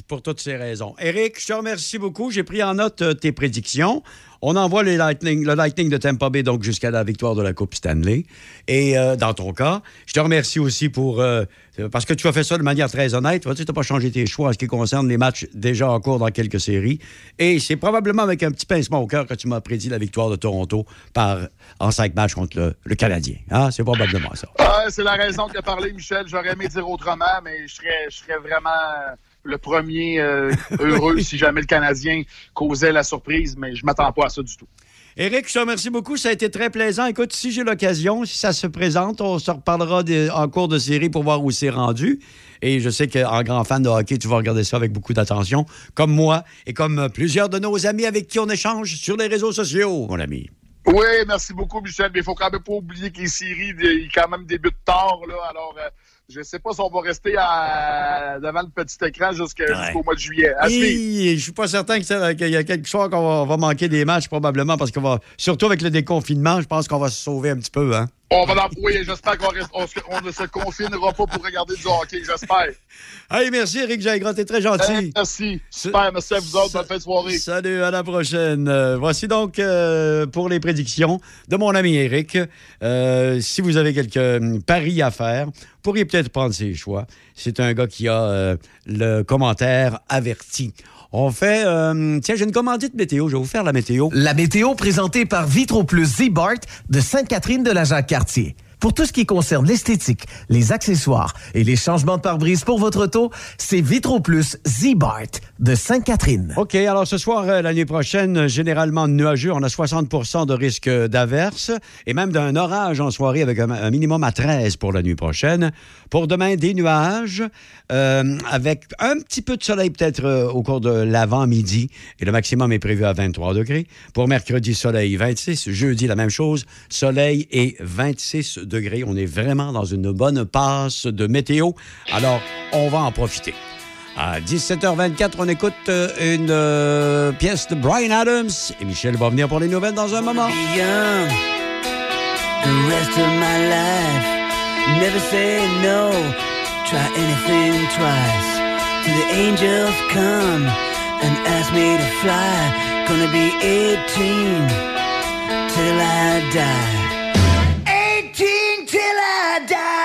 Pour toutes ces raisons. Eric, je te remercie beaucoup. J'ai pris en note euh, tes prédictions. On envoie les Lightning, le Lightning de Tampa Bay donc jusqu'à la victoire de la Coupe Stanley. Et euh, dans ton cas, je te remercie aussi pour euh, parce que tu as fait ça de manière très honnête. Tu n'as pas changé tes choix en ce qui concerne les matchs déjà en cours dans quelques séries. Et c'est probablement avec un petit pincement au cœur que tu m'as prédit la victoire de Toronto en cinq matchs contre le, Canadien. Hein? C'est probablement ça. Ah, c'est la raison qu'a parlé Michel. J'aurais aimé dire autrement, mais je serais, vraiment le premier euh, heureux si jamais le Canadien causait la surprise, mais je m'attends pas à ça du tout. Éric, je te remercie beaucoup. Ça a été très plaisant. Écoute, si j'ai l'occasion, si ça se présente, on se reparlera de- en cours de série pour voir où c'est rendu. Et je sais qu'en grand fan de hockey, tu vas regarder ça avec beaucoup d'attention, comme moi et comme plusieurs de nos amis avec qui on échange sur les réseaux sociaux, mon ami. Oui, merci beaucoup, Michel, mais il faut quand même pas oublier que les séries, ils quand même débutent tard, là. Alors, euh, je sais pas si on va rester à- devant le petit écran jusqu'au mois de juillet. Et je suis pas certain qu'il y a quelque chose qu'on va, va manquer des matchs, probablement, parce qu'on va, surtout avec le déconfinement, je pense qu'on va se sauver un petit peu, hein? On va en... Oui, j'espère qu'on ne se confinera pas pour regarder du hockey, j'espère. Hey, merci, Éric Jaigras, t'es très gentil. Eh, merci. Super, merci à vous autres. Bonne fin de soirée. Salut, à la prochaine. Euh, voici donc euh, pour les prédictions de mon ami Eric. Euh, si vous avez quelques paris à faire, vous pourriez peut-être prendre ses choix. C'est un gars qui a euh, le commentaire averti. On fait. euh, tiens, j'ai une commandite météo. Je vais vous faire la météo. La météo présentée par Vitro Plus Z-Bart de Sainte-Catherine de la Jacques-Cartier. Pour tout ce qui concerne l'esthétique, les accessoires et les changements de pare-brise pour votre auto, c'est Vitro Plus Z-Bart de Sainte-Catherine. OK, alors ce soir, euh, l'année prochaine, euh, généralement nuageux, on a 60% de risque d'averse et même d'un orage en soirée avec un, un minimum à 13 pour la nuit prochaine. Pour demain, des nuages euh, avec un petit peu de soleil peut-être euh, au cours de l'avant-midi et le maximum est prévu à 23 degrés. Pour mercredi, soleil 26. Jeudi, la même chose, soleil et 26 degrés. On est vraiment dans une bonne passe de météo. Alors, on va en profiter. À 17h24, on écoute euh, une euh, pièce de Brian Adams et Michel va venir pour les nouvelles dans un moment. and ask me to fly. Gonna be 18 till I die. 18 till I die.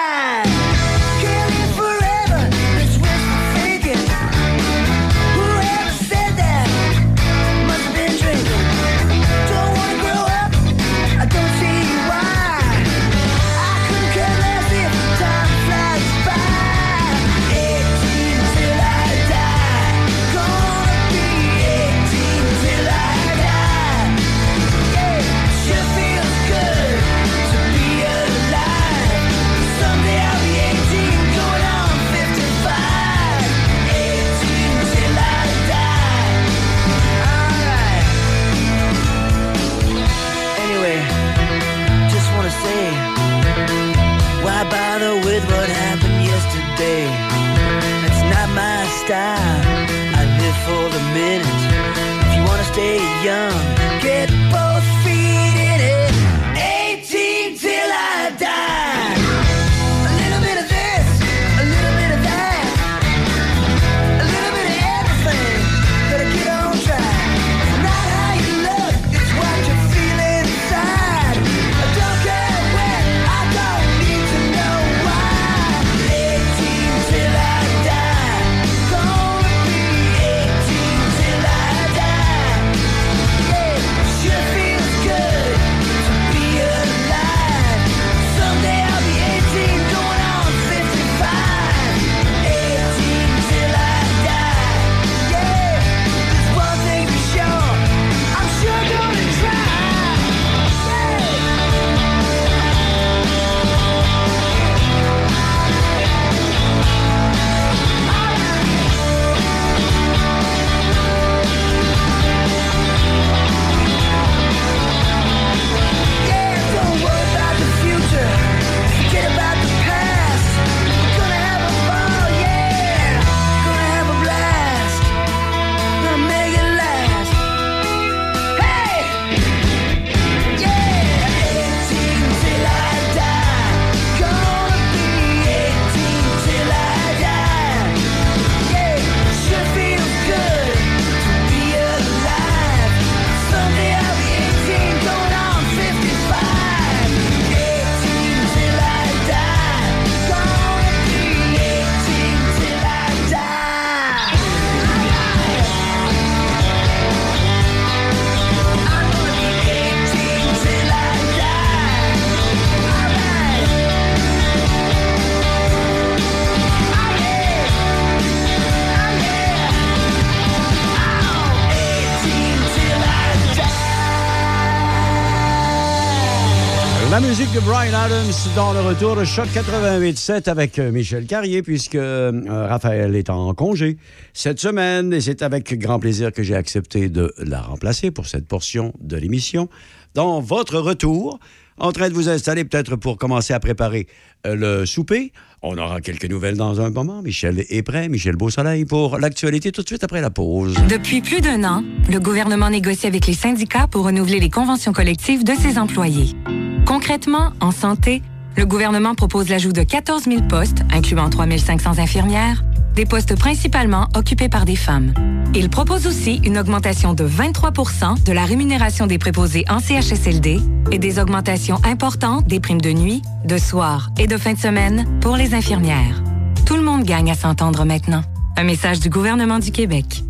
Brian Adams dans le retour de Choc 88.7 avec euh, Michel Carrier, puisque euh, Raphaël est en congé cette semaine et c'est avec grand plaisir que j'ai accepté de la remplacer pour cette portion de l'émission. Dans votre retour, en train de vous installer peut-être pour commencer à préparer euh, le souper. On aura quelques nouvelles dans un moment. Michel est prêt, Michel Beausoleil, pour l'actualité tout de suite après la pause. Depuis plus d'un an, le gouvernement négocie avec les syndicats pour renouveler les conventions collectives de ses employés. Concrètement, en santé, le gouvernement propose l'ajout de 14 000 postes, incluant 3 500 infirmières, des postes principalement occupés par des femmes. Il propose aussi une augmentation de 23% de la rémunération des préposés en CHSLD et des augmentations importantes des primes de nuit, de soir et de fin de semaine pour les infirmières. Tout le monde gagne à s'entendre maintenant. Un message du gouvernement du Québec.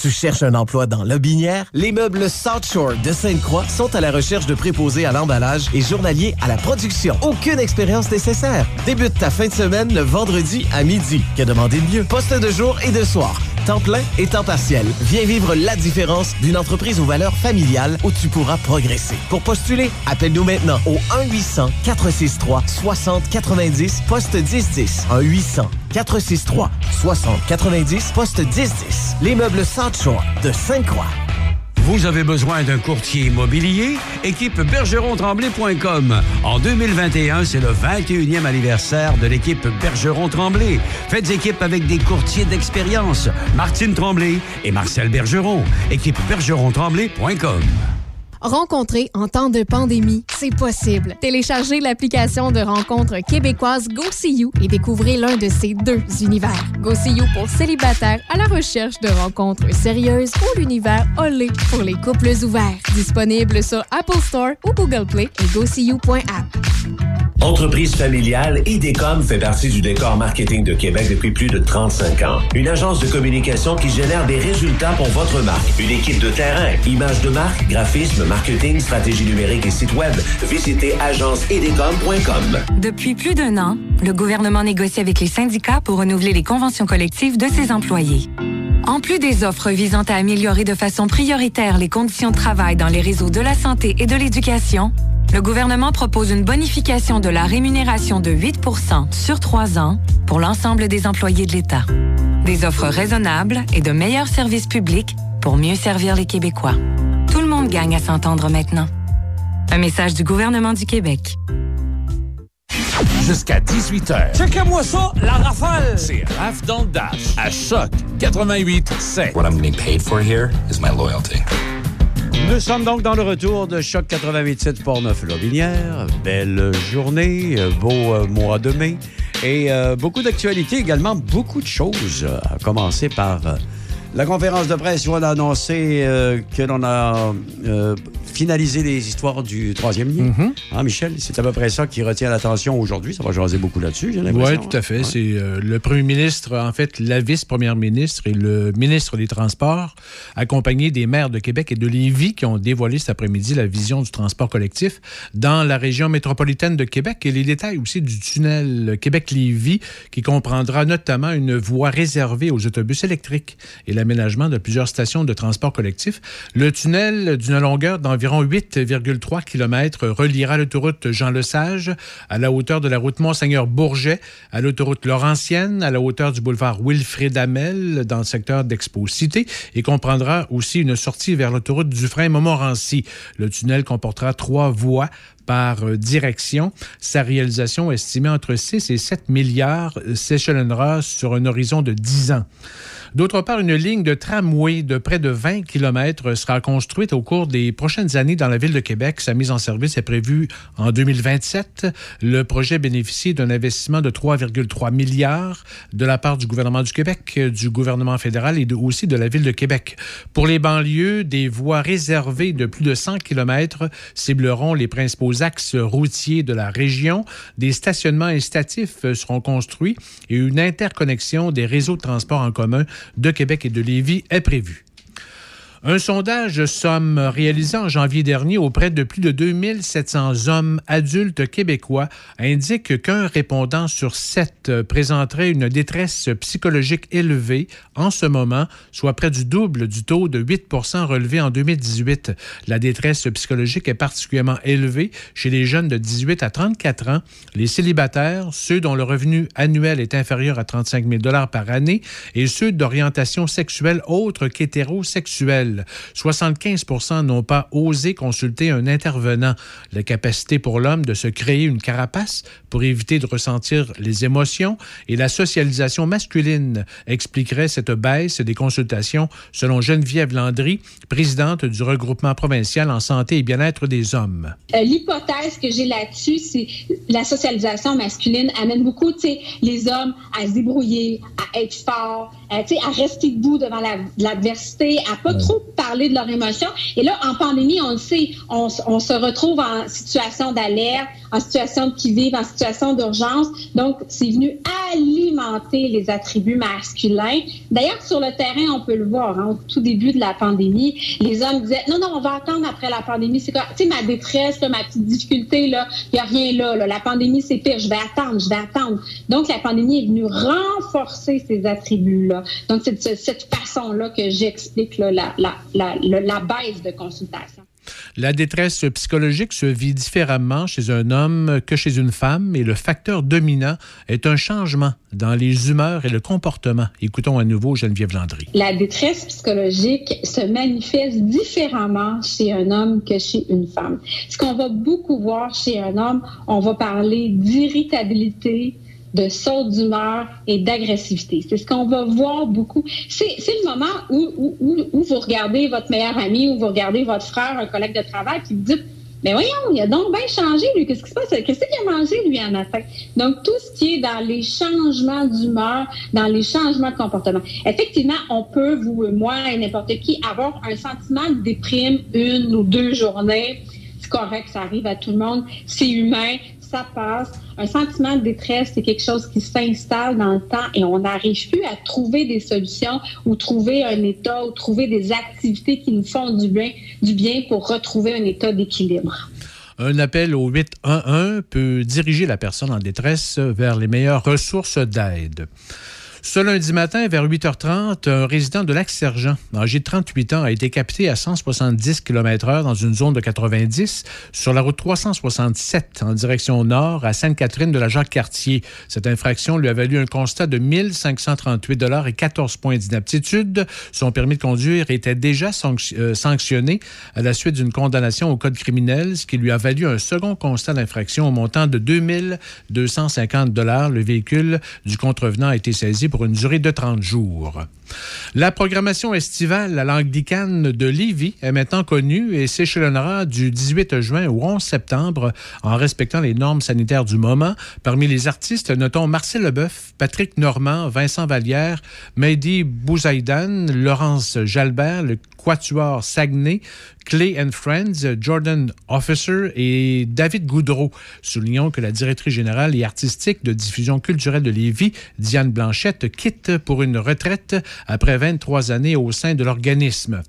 Tu cherches un emploi dans Lobinière? Les meubles South Shore de Sainte-Croix sont à la recherche de préposés à l'emballage et journaliers à la production. Aucune expérience nécessaire. Débute ta fin de semaine le vendredi à midi. Que demander de mieux? Poste de jour et de soir. Temps plein et temps partiel. Viens vivre la différence d'une entreprise aux valeurs familiales où tu pourras progresser. Pour postuler, appelle-nous maintenant au 1-800-463-6090, poste 1010. 1-800-463-6090, poste 1010. Les meubles Shore de Sainte-Croix. Vous avez besoin d'un courtier immobilier? Équipe bergeron-tremblay.com. En 2021, c'est le 21e anniversaire de l'équipe Bergeron-Tremblay. Faites équipe avec des courtiers d'expérience, Martine Tremblay et Marcel Bergeron. Équipe bergeron-tremblay.com. Rencontrer en temps de pandémie, c'est possible. Téléchargez l'application de rencontre québécoise GoSeeYou et découvrez l'un de ces deux univers. GoSeeYou pour célibataires à la recherche de rencontres sérieuses ou l'univers Olé pour les couples ouverts. Disponible sur Apple Store ou Google Play et GoSeeYou.app. Entreprise familiale, IDECOM fait partie du décor marketing de Québec depuis plus de 35 ans. Une agence de communication qui génère des résultats pour votre marque. Une équipe de terrain, images de marque, graphisme, marketing, stratégie numérique et site web. Visitez agenceidecom.com. Depuis plus d'un an, le gouvernement négocie avec les syndicats pour renouveler les conventions collectives de ses employés. En plus des offres visant à améliorer de façon prioritaire les conditions de travail dans les réseaux de la santé et de l'éducation, le gouvernement propose une bonification de la rémunération de 8 sur trois ans pour l'ensemble des employés de l'État. Des offres raisonnables et de meilleurs services publics pour mieux servir les Québécois. Gagne à s'entendre maintenant. Un message du gouvernement du Québec. jusqu'à 18h. Checkez-moi ça, la rafale! C'est Raph dans le Dash à Choc 88 7. What I'm getting paid for here is my loyalty. Nous sommes donc dans le retour de Choc 88.7 Portneuf-Lobinière. Belle journée, beau euh, mois de mai et euh, beaucoup d'actualités également, beaucoup de choses. euh, À commencer par euh, la conférence de presse a annoncé euh, que l'on a euh, finalisé les histoires du troisième lien. Hein, Michel, c'est à peu près ça qui retient l'attention aujourd'hui. Ça va jaser beaucoup là-dessus, j'ai l'impression. Oui, tout à fait. hein. C'est euh, le premier ministre, en fait, la vice-première ministre et le ministre des Transports, accompagnés des maires de Québec et de Lévis, qui ont dévoilé cet après-midi la vision du transport collectif dans la région métropolitaine de Québec et les détails aussi du tunnel Québec-Lévis, qui comprendra notamment une voie réservée aux autobus électriques et l'aménagement de plusieurs stations de transport collectif. Le tunnel, d'une longueur d'environ 8,3 km, reliera l'autoroute Jean-Lesage à la hauteur de la route Monseigneur-Bourget, à l'autoroute Laurentienne, à la hauteur du boulevard Wilfrid Amel, dans le secteur d'Expo-Cité, et comprendra aussi une sortie vers l'autoroute Dufresne-Montmorency. Le tunnel comportera trois voies par euh, direction. Sa réalisation, estimée entre 6 et 7 milliards, s'échelonnera sur un horizon de 10 ans. D'autre part, une ligne de tramway de près de 20 km sera construite au cours des prochaines années dans la ville de Québec. Sa mise en service est prévue en 2027. Le projet bénéficie d'un investissement de 3,3 milliards de la part du gouvernement du Québec, du gouvernement fédéral et aussi de la ville de Québec. Pour les banlieues, des voies réservées de plus de 100 km cibleront les principaux axes routiers de la région. Des stationnements incitatifs seront construits et une interconnexion des réseaux de transport en commun de Québec et de Lévis est prévue. Un sondage somme réalisé en janvier dernier auprès de plus de 2700 hommes adultes québécois indique qu'un répondant sur sept présenterait une détresse psychologique élevée en ce moment, soit près du double du taux de 8% relevé en 2018. La détresse psychologique est particulièrement élevée chez les jeunes de 18 à 34 ans, les célibataires, ceux dont le revenu annuel est inférieur à 35 000 par année et ceux d'orientation sexuelle autre qu'hétérosexuelle. 75% n'ont pas osé consulter un intervenant. La capacité pour l'homme de se créer une carapace pour éviter de ressentir les émotions et la socialisation masculine expliquerait cette baisse des consultations selon Geneviève Landry, présidente du regroupement provincial en santé et bien-être des hommes. Euh, L'hypothèse que j'ai là-dessus, c'est la socialisation masculine amène beaucoup, tu sais, les hommes à se débrouiller, à être forts, euh, tu sais, à rester debout devant la- l'adversité, à pas trop parler de leurs émotions. Et là, en pandémie, on le sait, on, se retrouve en situation d'alerte, en situation de qui-vive, en situation d'urgence. Donc, c'est venu alimenter les attributs masculins. D'ailleurs, sur le terrain, on peut le voir. hein, au tout début de la pandémie, les hommes disaient non, non, on va attendre après la pandémie. C'est quoi? Tu sais, ma détresse, là, ma petite difficulté, là, il n'y a rien là, là. La pandémie, c'est pire. Je vais attendre, je vais attendre. Donc, la pandémie est venue renforcer ces attributs-là. Donc, c'est de ce- cette façon-là que j'explique là, la, la, la, la, la baisse de consultation. La détresse psychologique se vit différemment chez un homme que chez une femme et le facteur dominant est un changement dans les humeurs et le comportement. Écoutons à nouveau Geneviève Landry. La détresse psychologique se manifeste différemment chez un homme que chez une femme. Ce qu'on va beaucoup voir chez un homme, on va parler d'irritabilité, de saute d'humeur et d'agressivité. C'est ce qu'on va voir beaucoup. C'est le moment où, vous regardez votre meilleur ami ou vous regardez votre frère, un collègue de travail, puis vous dites mais voyons, il a donc bien changé, lui. Qu'est-ce qui se passe? Qu'est-ce qu'il a mangé, lui, en matin? Donc, tout ce qui est dans les changements d'humeur, dans les changements de comportement. Effectivement, on peut, vous moi et n'importe qui, avoir un sentiment de déprime une ou deux journées. C'est correct, ça arrive à tout le monde. C'est humain, ça passe. Un sentiment de détresse, c'est quelque chose qui s'installe dans le temps et on n'arrive plus à trouver des solutions ou trouver un état ou trouver des activités qui nous font du bien, du bien pour retrouver un état d'équilibre. Un appel au 811 peut diriger la personne en détresse vers les meilleures ressources d'aide. Ce lundi matin, vers 8h30, un résident de Lac-Sergent, âgé de 38 ans, a été capté à 170 km/h dans une zone de 90 sur la route 367 en direction nord à Sainte-Catherine de la Jacques-Cartier. Cette infraction lui a valu un constat de 1538 et 14 points d'inaptitude. Son permis de conduire était déjà euh, sanctionné à la suite d'une condamnation au code criminel, ce qui lui a valu un second constat d'infraction au montant de 2250 Le véhicule du contrevenant a été saisi pour une durée de 30 jours. La programmation estivale à l'Anglicane de Lévis est maintenant connue et s'échelonnera du 18 juin au 11 septembre en respectant les normes sanitaires du moment. Parmi les artistes, notons Marcel Leboeuf, Patrick Normand, Vincent Vallière, Mehdi Bouzaïdan, Laurence Jalbert, le Quatuor Saguenay, Clay and Friends, Jordan Officer et David Goudreau. Soulignons que la directrice générale et artistique de diffusion culturelle de Lévis, Diane Blanchette, quitte pour une retraite après 23 années au sein de l'organisme.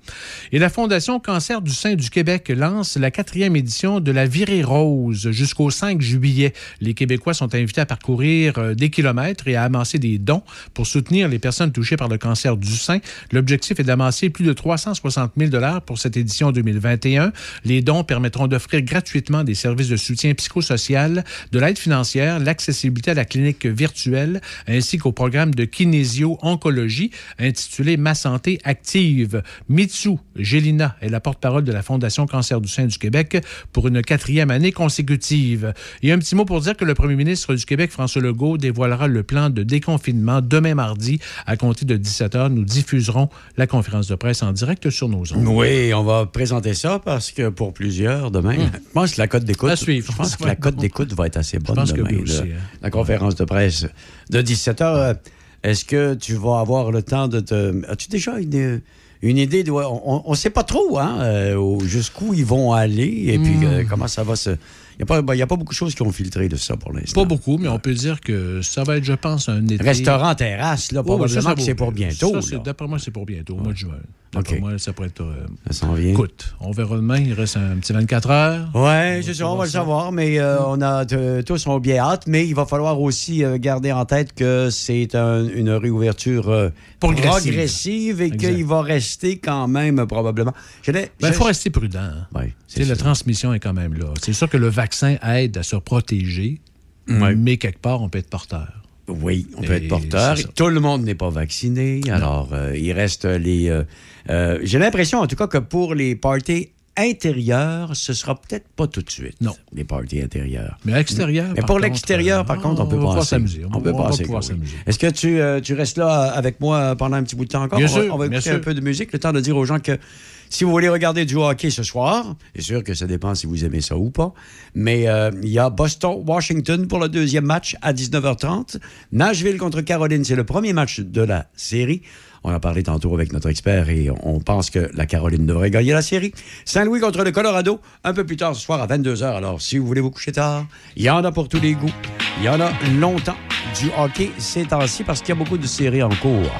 Et la Fondation Cancer du sein du Québec lance la quatrième édition de la Virée Rose jusqu'au 5 juillet. Les Québécois sont invités à parcourir euh, des kilomètres et à amasser des dons pour soutenir les personnes touchées par le cancer du sein. L'objectif est d'amasser plus de 360 000 pour cette édition 2021. Les dons permettront d'offrir gratuitement des services de soutien psychosocial, de l'aide financière, l'accessibilité à la clinique virtuelle, ainsi qu'au programme de kinésio-oncologie intitulé Ma santé active. Mitsu Gélina est la porte-parole de la Fondation Cancer du sein du Québec pour une quatrième année consécutive. Et un petit mot pour dire que le premier ministre du Québec, François Legault, dévoilera le plan de déconfinement demain mardi à compter de 17 h. Nous diffuserons la conférence de presse en direct sur nos ondes. Oui, on va présenter ça parce que pour plusieurs, demain, Hum. je pense que la cote d'écoute, je pense que la cote d'écoute va être assez bonne pense que demain. oui aussi, là. hein. La conférence de presse de 17 h. Est-ce que tu vas avoir le temps de te. As-tu déjà une, une idée de. On ne sait pas trop, hein, euh, jusqu'où ils vont aller et puis Hmm. euh, comment ça va se. Il n'y a, y a pas beaucoup de choses qui ont filtré de ça pour l'instant. Pas beaucoup, mais on peut dire que ça va être, je pense, un été. Restaurant, terrasse, là, Oh, probablement va- c'est pour bientôt. D'après moi, c'est pour bientôt, au mois de juin. D'après moi, ça pourrait être. euh, Ça s'en vient. Écoute, on verra demain. Il reste un petit 24 heures. Oui, c'est ça, on va le savoir, mais euh, on a tous ont bien hâte, mais il va falloir aussi euh, garder en tête que c'est un- une réouverture euh, Progressive. progressive et qu'il va rester quand même probablement. Il je- faut rester prudent. hein. La transmission est quand même là. C'est sûr que le vaccin aide à se protéger, mais quelque part, on peut être porteur. Oui, on peut Et être porteur. Tout le monde n'est pas vacciné. Alors, euh, il reste les. euh, euh, J'ai l'impression, en tout cas, que pour les parties intérieures, ce sera peut-être pas tout de suite. Non. Les parties intérieures. Mais à l'extérieur, Mais pour l'extérieur, euh, par contre, on peut passer. s'amuser. On passer, s'amuser. Est-ce que tu, euh, tu restes là euh, avec moi pendant un petit bout de temps encore? Bien on sûr, on va écouter un peu de musique, le temps de dire aux gens que si vous voulez regarder du hockey ce soir, c'est sûr que ça dépend si vous aimez ça ou pas, mais euh, il y a Boston-Washington pour le deuxième match à 19h30. Nashville contre Caroline, c'est le premier match de la série. On a parlé tantôt avec notre expert et on pense que la Caroline devrait gagner la série. Saint-Louis contre le Colorado, un peu plus tard ce soir à 22h. Alors, si vous voulez vous coucher tard, il y en a pour tous les goûts. Il y en a longtemps du hockey ces temps-ci parce qu'il y a beaucoup de séries en cours.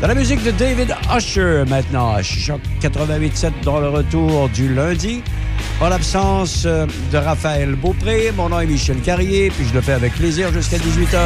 Dans la musique de David Usher maintenant, à Choc 88.7 dans le retour du lundi. En l'absence euh, de Raphaël Beaupré, mon nom est Michel Carrier, puis je le fais avec plaisir jusqu'à 18h.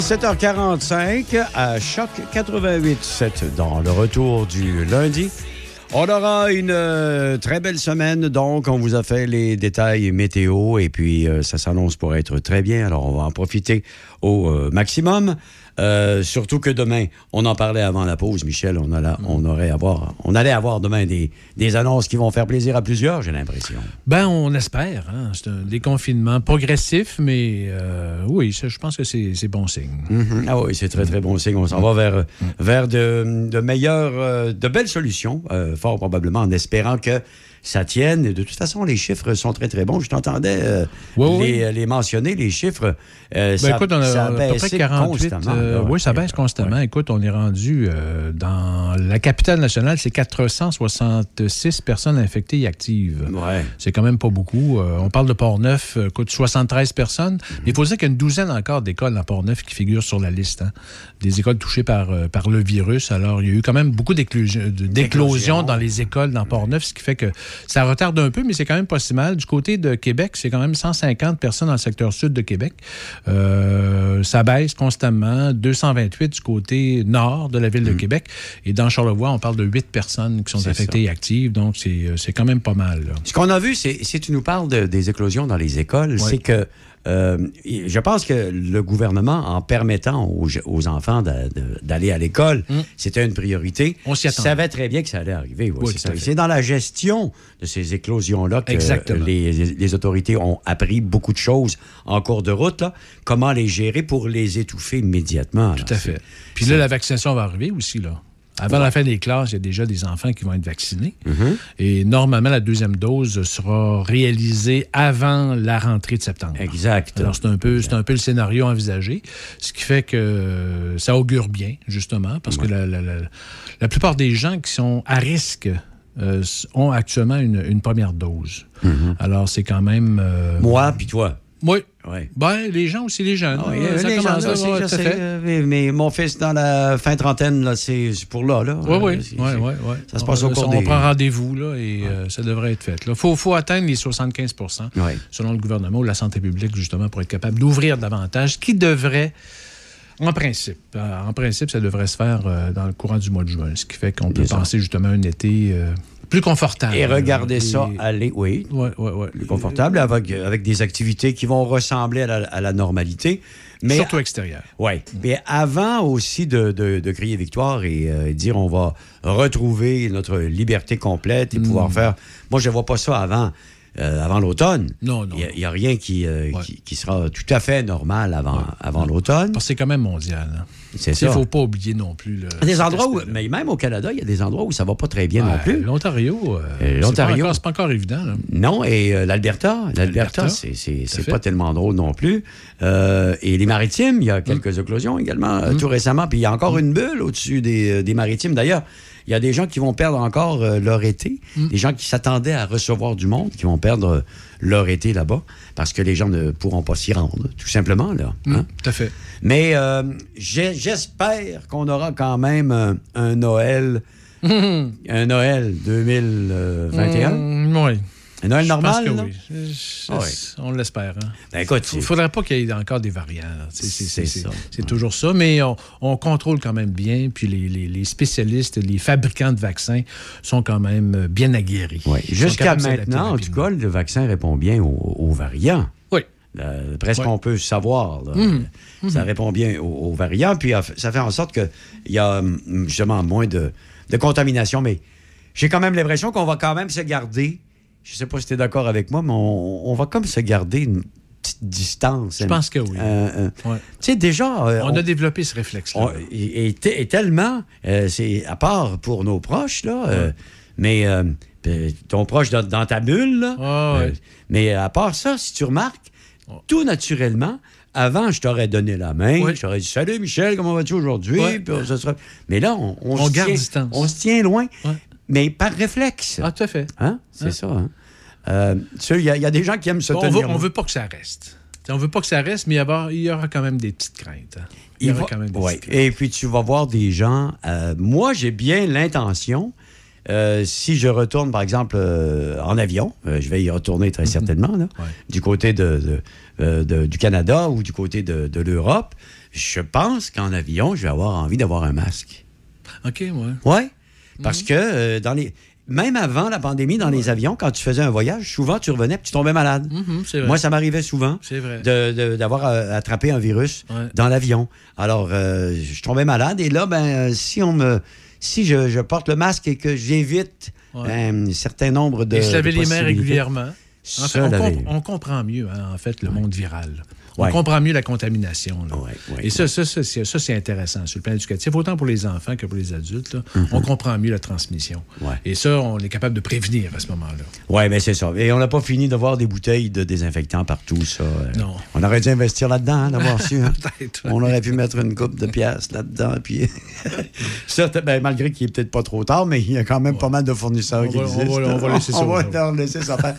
17h45 à Choc 88.7 dans le retour du lundi. On aura une euh, très belle semaine, donc on vous a fait les détails météo et puis euh, ça s'annonce pour être très bien, alors on va en profiter au euh, maximum. Euh, surtout que demain, on en parlait avant la pause, Michel, on, a on, aurait avoir, on allait avoir demain des, des annonces qui vont faire plaisir à plusieurs, j'ai l'impression. Ben, on espère. hein. C'est un déconfinement progressif, mais euh, oui, ça, je pense que c'est bon signe. Mhm. Ah oui, c'est très, très bon signe. On s'en va vers, vers de, de meilleures, euh, de belles solutions, euh, fort probablement, en espérant que ça tienne. Et de toute façon, les chiffres sont très, très bons. Je t'entendais euh, Oui, les, les mentionner, les chiffres. Euh, Ben, ça, écoute, on a, ça 48. constamment, euh, oui, ça baisse constamment. Écoute, on est rendu euh, dans la capitale nationale, c'est 466 personnes infectées et actives. Ouais. C'est quand même pas beaucoup. Euh, on parle de Port-Neuf, euh, écoute, 73 personnes. Mais il faut dire qu'il y a une douzaine encore d'écoles à Port-Neuf qui figurent sur la liste. hein. Des écoles touchées par, euh, par le virus. Alors, il y a eu quand même beaucoup d'éclosions dans les écoles dans Port-Neuf, ce qui fait que ça retarde un peu, mais c'est quand même pas si mal. Du côté de Québec, c'est quand même 150 personnes dans le secteur sud de Québec. Euh, ça baisse constamment. 228 du côté nord de la ville de Québec. Et dans Charlevoix, on parle de 8 personnes qui sont infectées et actives. Donc, c'est euh, c'est quand même pas mal. là. Ce qu'on a vu, c'est si tu nous parles de- des éclosions dans les écoles, Oui. c'est que euh, je pense que le gouvernement, en permettant aux, aux enfants d'aller à l'école, c'était une priorité. Mm. On s'y attendait. savait très bien que ça allait arriver. Oui, c'est dans la gestion de ces éclosions-là que Exactement. les, les autorités ont appris beaucoup de choses en cours de route. là. Comment les gérer pour les étouffer immédiatement. Tout à fait. Puis là, la vaccination va arriver aussi, là. Avant la fin des classes, il y a déjà des enfants qui vont être vaccinés. Mm-hmm. Et normalement, la deuxième dose sera réalisée avant la rentrée de septembre. Exact. Alors, c'est un, peu, un peu le scénario envisagé, ce qui fait que ça augure bien, justement, parce que la, la- la- la plupart des gens qui sont à risque euh, ont actuellement une, une première dose. Alors, c'est quand même... euh. Moi, puis toi. Oui. Ouais. Ben, les gens aussi, les jeunes. Ah oui, euh, ça les commence gens, là, là, ouais, euh, mais, mon fils, dans la fin trentaine, là, c'est pour là. là. Oui, oui, oui, oui, oui. Ça se passe au on, cours on des... prend rendez-vous là, et euh, ça devrait être fait. Il faut, faut atteindre les 75 Ouais. selon le gouvernement ou la santé publique, justement, pour être capable d'ouvrir davantage, qui devrait, en principe, euh, en principe, ça devrait se faire euh, dans le courant du mois de juin, ce qui fait qu'on peut penser justement un été plus confortable. Et regardez Et- ça aller, oui, Ouais, ouais, ouais. plus confortable, avec, avec des activités qui vont ressembler à la, à la normalité. Mais, Surtout extérieur. Oui. Mais avant aussi de, de- de crier victoire et euh, dire on va retrouver notre liberté complète et pouvoir faire. Moi, je ne vois pas ça avant. Euh, avant l'automne. Non, non. Il n'y a, rien qui, euh, qui, qui sera tout à fait normal avant, avant l'automne. Parce que c'est quand même mondial. hein. C'est Il ça. ne faut pas oublier non plus. le- Il des endroits où, mais même au Canada, il y a des endroits où ça va pas très bien non plus. L'Ontario, euh, Euh, c'est l'Ontario. pas pas encore évident. là. Non, et l'Alberta, l'Alberta, c'est pas tellement drôle non plus. Et les maritimes, il y Mm. a quelques éclosions également euh, tout récemment. Puis il y a encore une bulle au-dessus des, des maritimes. D'ailleurs, il y a des gens qui vont perdre encore euh, leur été. Mm. Des gens qui s'attendaient à recevoir du monde, qui vont perdre euh, leur été là-bas parce que les gens ne pourront pas s'y rendre, tout simplement. Là, Mm, hein. Tout à fait. Mais euh, j'espère qu'on aura quand même un, un Noël, un Noël 2021. Mm, oui. Noël Je normal, pense que là? oui. Je- oui. On l'espère. hein. Ben, écoute, Il ne c'est- faudrait pas qu'il y ait encore des variants. C'est- toujours ça. Mais on, on contrôle quand même bien. Puis les, les- les spécialistes, les fabricants de vaccins sont quand même euh, bien aguerris. Ouais. Jusqu'à maintenant, en tout cas, le vaccin répond bien aux, aux variants. Oui. Euh, presque Ouais. on peut savoir. là. Mhm. Ça répond bien aux, aux variants. Puis ça fait en sorte qu'il y a hum, justement moins de, de contamination. Mais j'ai quand même l'impression qu'on va quand même se garder. Je sais pas si tu es d'accord avec moi, mais on, on va comme se garder une petite distance. Je pense que oui. Euh, euh, Ouais. Tu sais, déjà. euh, On a développé ce réflexe-là. et, et te- et tellement, c'est à part pour nos proches, là, mais euh, ton proche dans, dans ta bulle, là, Ah, ouais. mais à part ça, si tu remarques, tout naturellement, avant, je t'aurais donné la main, Ouais. je t'aurais dit Salut Michel, comment vas-tu aujourd'hui? Sera- Mais là, on, On se garde tient- distance. On se tient loin. Mais par réflexe. Ah, tout à fait. Hein? C'est Hein? ça. hein? Euh, Il y, a- il y a des gens qui aiment se on tenir veut, on loin. veut pas que ça reste. On veut pas que ça reste, mais il y aura, il y aura quand même des petites craintes. hein. Il y aura va- quand même des ouais. petites craintes. Et puis tu vas voir des gens. euh, moi, j'ai bien l'intention euh, si je retourne, par exemple, euh, en avion, je vais y retourner très certainement, là, du côté de, de- de- du Canada ou du côté de, l'Europe, je pense qu'en avion, je vais avoir envie d'avoir un masque. OK, ouais. Oui, parce que euh, dans les... Même avant la pandémie, dans les avions, quand tu faisais un voyage, souvent tu revenais et tu tombais malade. Mhm, vrai. Moi, ça m'arrivait souvent d'avoir euh, attrapé un virus Ouais. dans l'avion. Alors, euh, je tombais malade et là, ben, si on me, si je, je porte le masque et que j'évite Ouais. ben, un certain nombre de Et se laver les mains régulièrement. En fait, Se on, laver. comp- on comprend mieux, hein, en fait, le monde viral. On Ouais. comprend mieux la contamination. là. Ouais, ouais, Et ça, ça, ça, c'est ça, c'est intéressant sur le plan éducatif, autant pour les enfants que pour les adultes. là. Mhm. On comprend mieux la transmission. Et ça, on est capable de prévenir à ce moment-là. Oui, mais c'est ça. Et on n'a pas fini de voir des bouteilles de désinfectant partout, ça. Euh, Non. On aurait dû investir là-dedans, hein, d'avoir su. hein. On aurait pu mettre une coupe de pièces là-dedans. Puis ça, ben, malgré qu'il est peut-être pas trop tard, mais il y a quand même pas mal de fournisseurs On qui va- on existent. va- on va laisser ça On va aux leur laisser ça faire.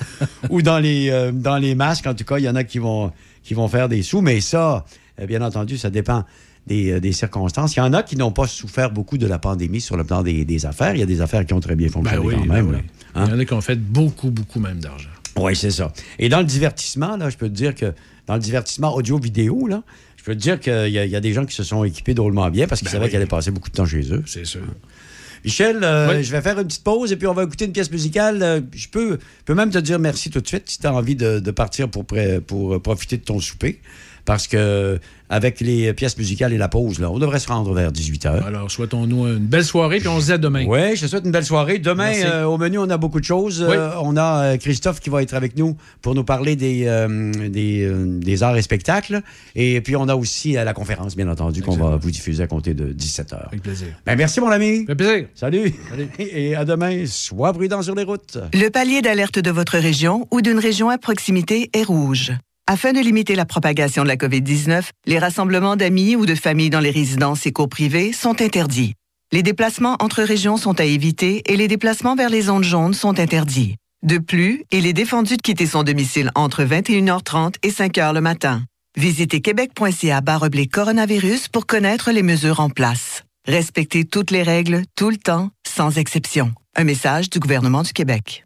Ou dans les, euh, dans les masques, en tout cas, il y en a qui vont, qui vont faire des sous. Mais ça, euh, bien entendu, ça dépend des, euh, des circonstances. Il y en a qui n'ont pas souffert beaucoup de la pandémie sur le plan des, des affaires. Il y a des affaires qui ont très bien Ben fonctionné oui, quand ben même. oui. Hein? Il y en a qui ont fait beaucoup, beaucoup même d'argent. Oui, c'est ça. Et dans le divertissement, là, je peux te dire que dans le divertissement audio-vidéo, là, je peux te dire qu'il y, y a des gens qui se sont équipés drôlement bien parce qu'ils Ben savaient oui. qu'ils allaient passer beaucoup de temps chez eux. C'est sûr. Michel, euh, Oui. je vais faire une petite pause et puis on va écouter une pièce musicale. Euh, Je peux, peux même te dire merci tout de suite si tu as envie de, de partir pour euh, profiter de ton souper. Parce que avec les pièces musicales et la pause, là, on devrait se rendre vers 18h. Alors, souhaitons-nous une belle soirée, puis on se dit à demain. Oui, je te souhaite une belle soirée. Demain, euh, au menu, on a beaucoup de choses. Oui. Euh, on a euh, Christophe qui va être avec nous pour nous parler des, euh, des, euh, des arts et spectacles. Et puis, on a aussi euh, la conférence, bien entendu, qu'on va vous diffuser à compter de 17h. Avec plaisir. Ben, merci, mon ami. fait plaisir. Salut. Et à demain. Sois prudent sur les routes. Le palier d'alerte de votre région ou d'une région à proximité est rouge. Afin de limiter la propagation de la COVID-19, les rassemblements d'amis ou de familles dans les résidences et cours privées sont interdits. Les déplacements entre régions sont à éviter et les déplacements vers les zones jaunes sont interdits. De plus, il est défendu de quitter son domicile entre 21h30 et 5h le matin. Visitez québec.ca coronavirus pour connaître les mesures en place. Respectez toutes les règles, tout le temps, sans exception. Un message du gouvernement du Québec.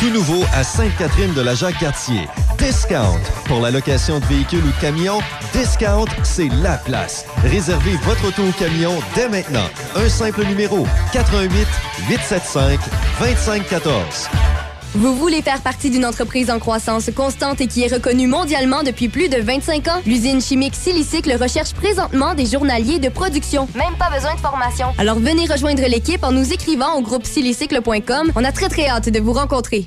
Tout nouveau à Sainte-Catherine de la Jacques-Cartier. Discount. Pour la location de véhicules ou de camions, Discount, c'est la place. Réservez votre auto ou camion dès maintenant. Un simple numéro 88 875 2514. Vous voulez faire partie d'une entreprise en croissance constante et qui est reconnue mondialement depuis plus de 25 ans? L'usine chimique Silicycle recherche présentement des journaliers de production. Même pas besoin de formation. Alors venez rejoindre l'équipe en nous écrivant au groupe silicycle.com. On a très très hâte de vous rencontrer.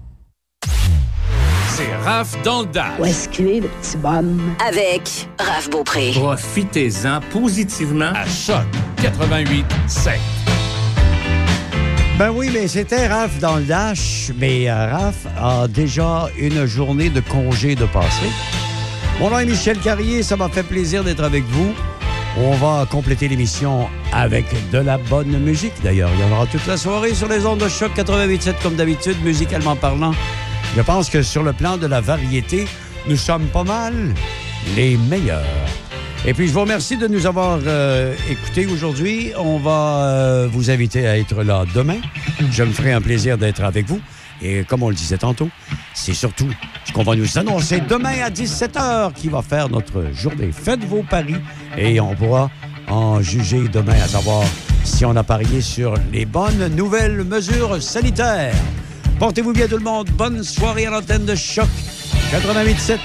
C'est Raph dans le dash. Où est-ce qu'il est, le petit bonhomme? Avec Raph Beaupré. Profitez-en positivement à Choc 88 7. Ben oui, mais c'était Raph dans le Dash. Mais euh, Raph a déjà une journée de congé de passer. Mon nom est Michel Carrier, ça m'a fait plaisir d'être avec vous. On va compléter l'émission avec de la bonne musique. D'ailleurs, il y en aura toute la soirée sur les ondes de choc 88.7 comme d'habitude, musicalement parlant. Je pense que sur le plan de la variété, nous sommes pas mal les meilleurs. Et puis, je vous remercie de nous avoir euh, écoutés aujourd'hui. On va euh, vous inviter à être là demain. Je me ferai un plaisir d'être avec vous. Et comme on le disait tantôt, c'est surtout ce qu'on va nous annoncer demain à 17h qui va faire notre journée. Faites vos paris et on pourra en juger demain à savoir si on a parié sur les bonnes nouvelles mesures sanitaires. Portez-vous bien tout le monde. Bonne soirée à l'antenne de Choc 88.7.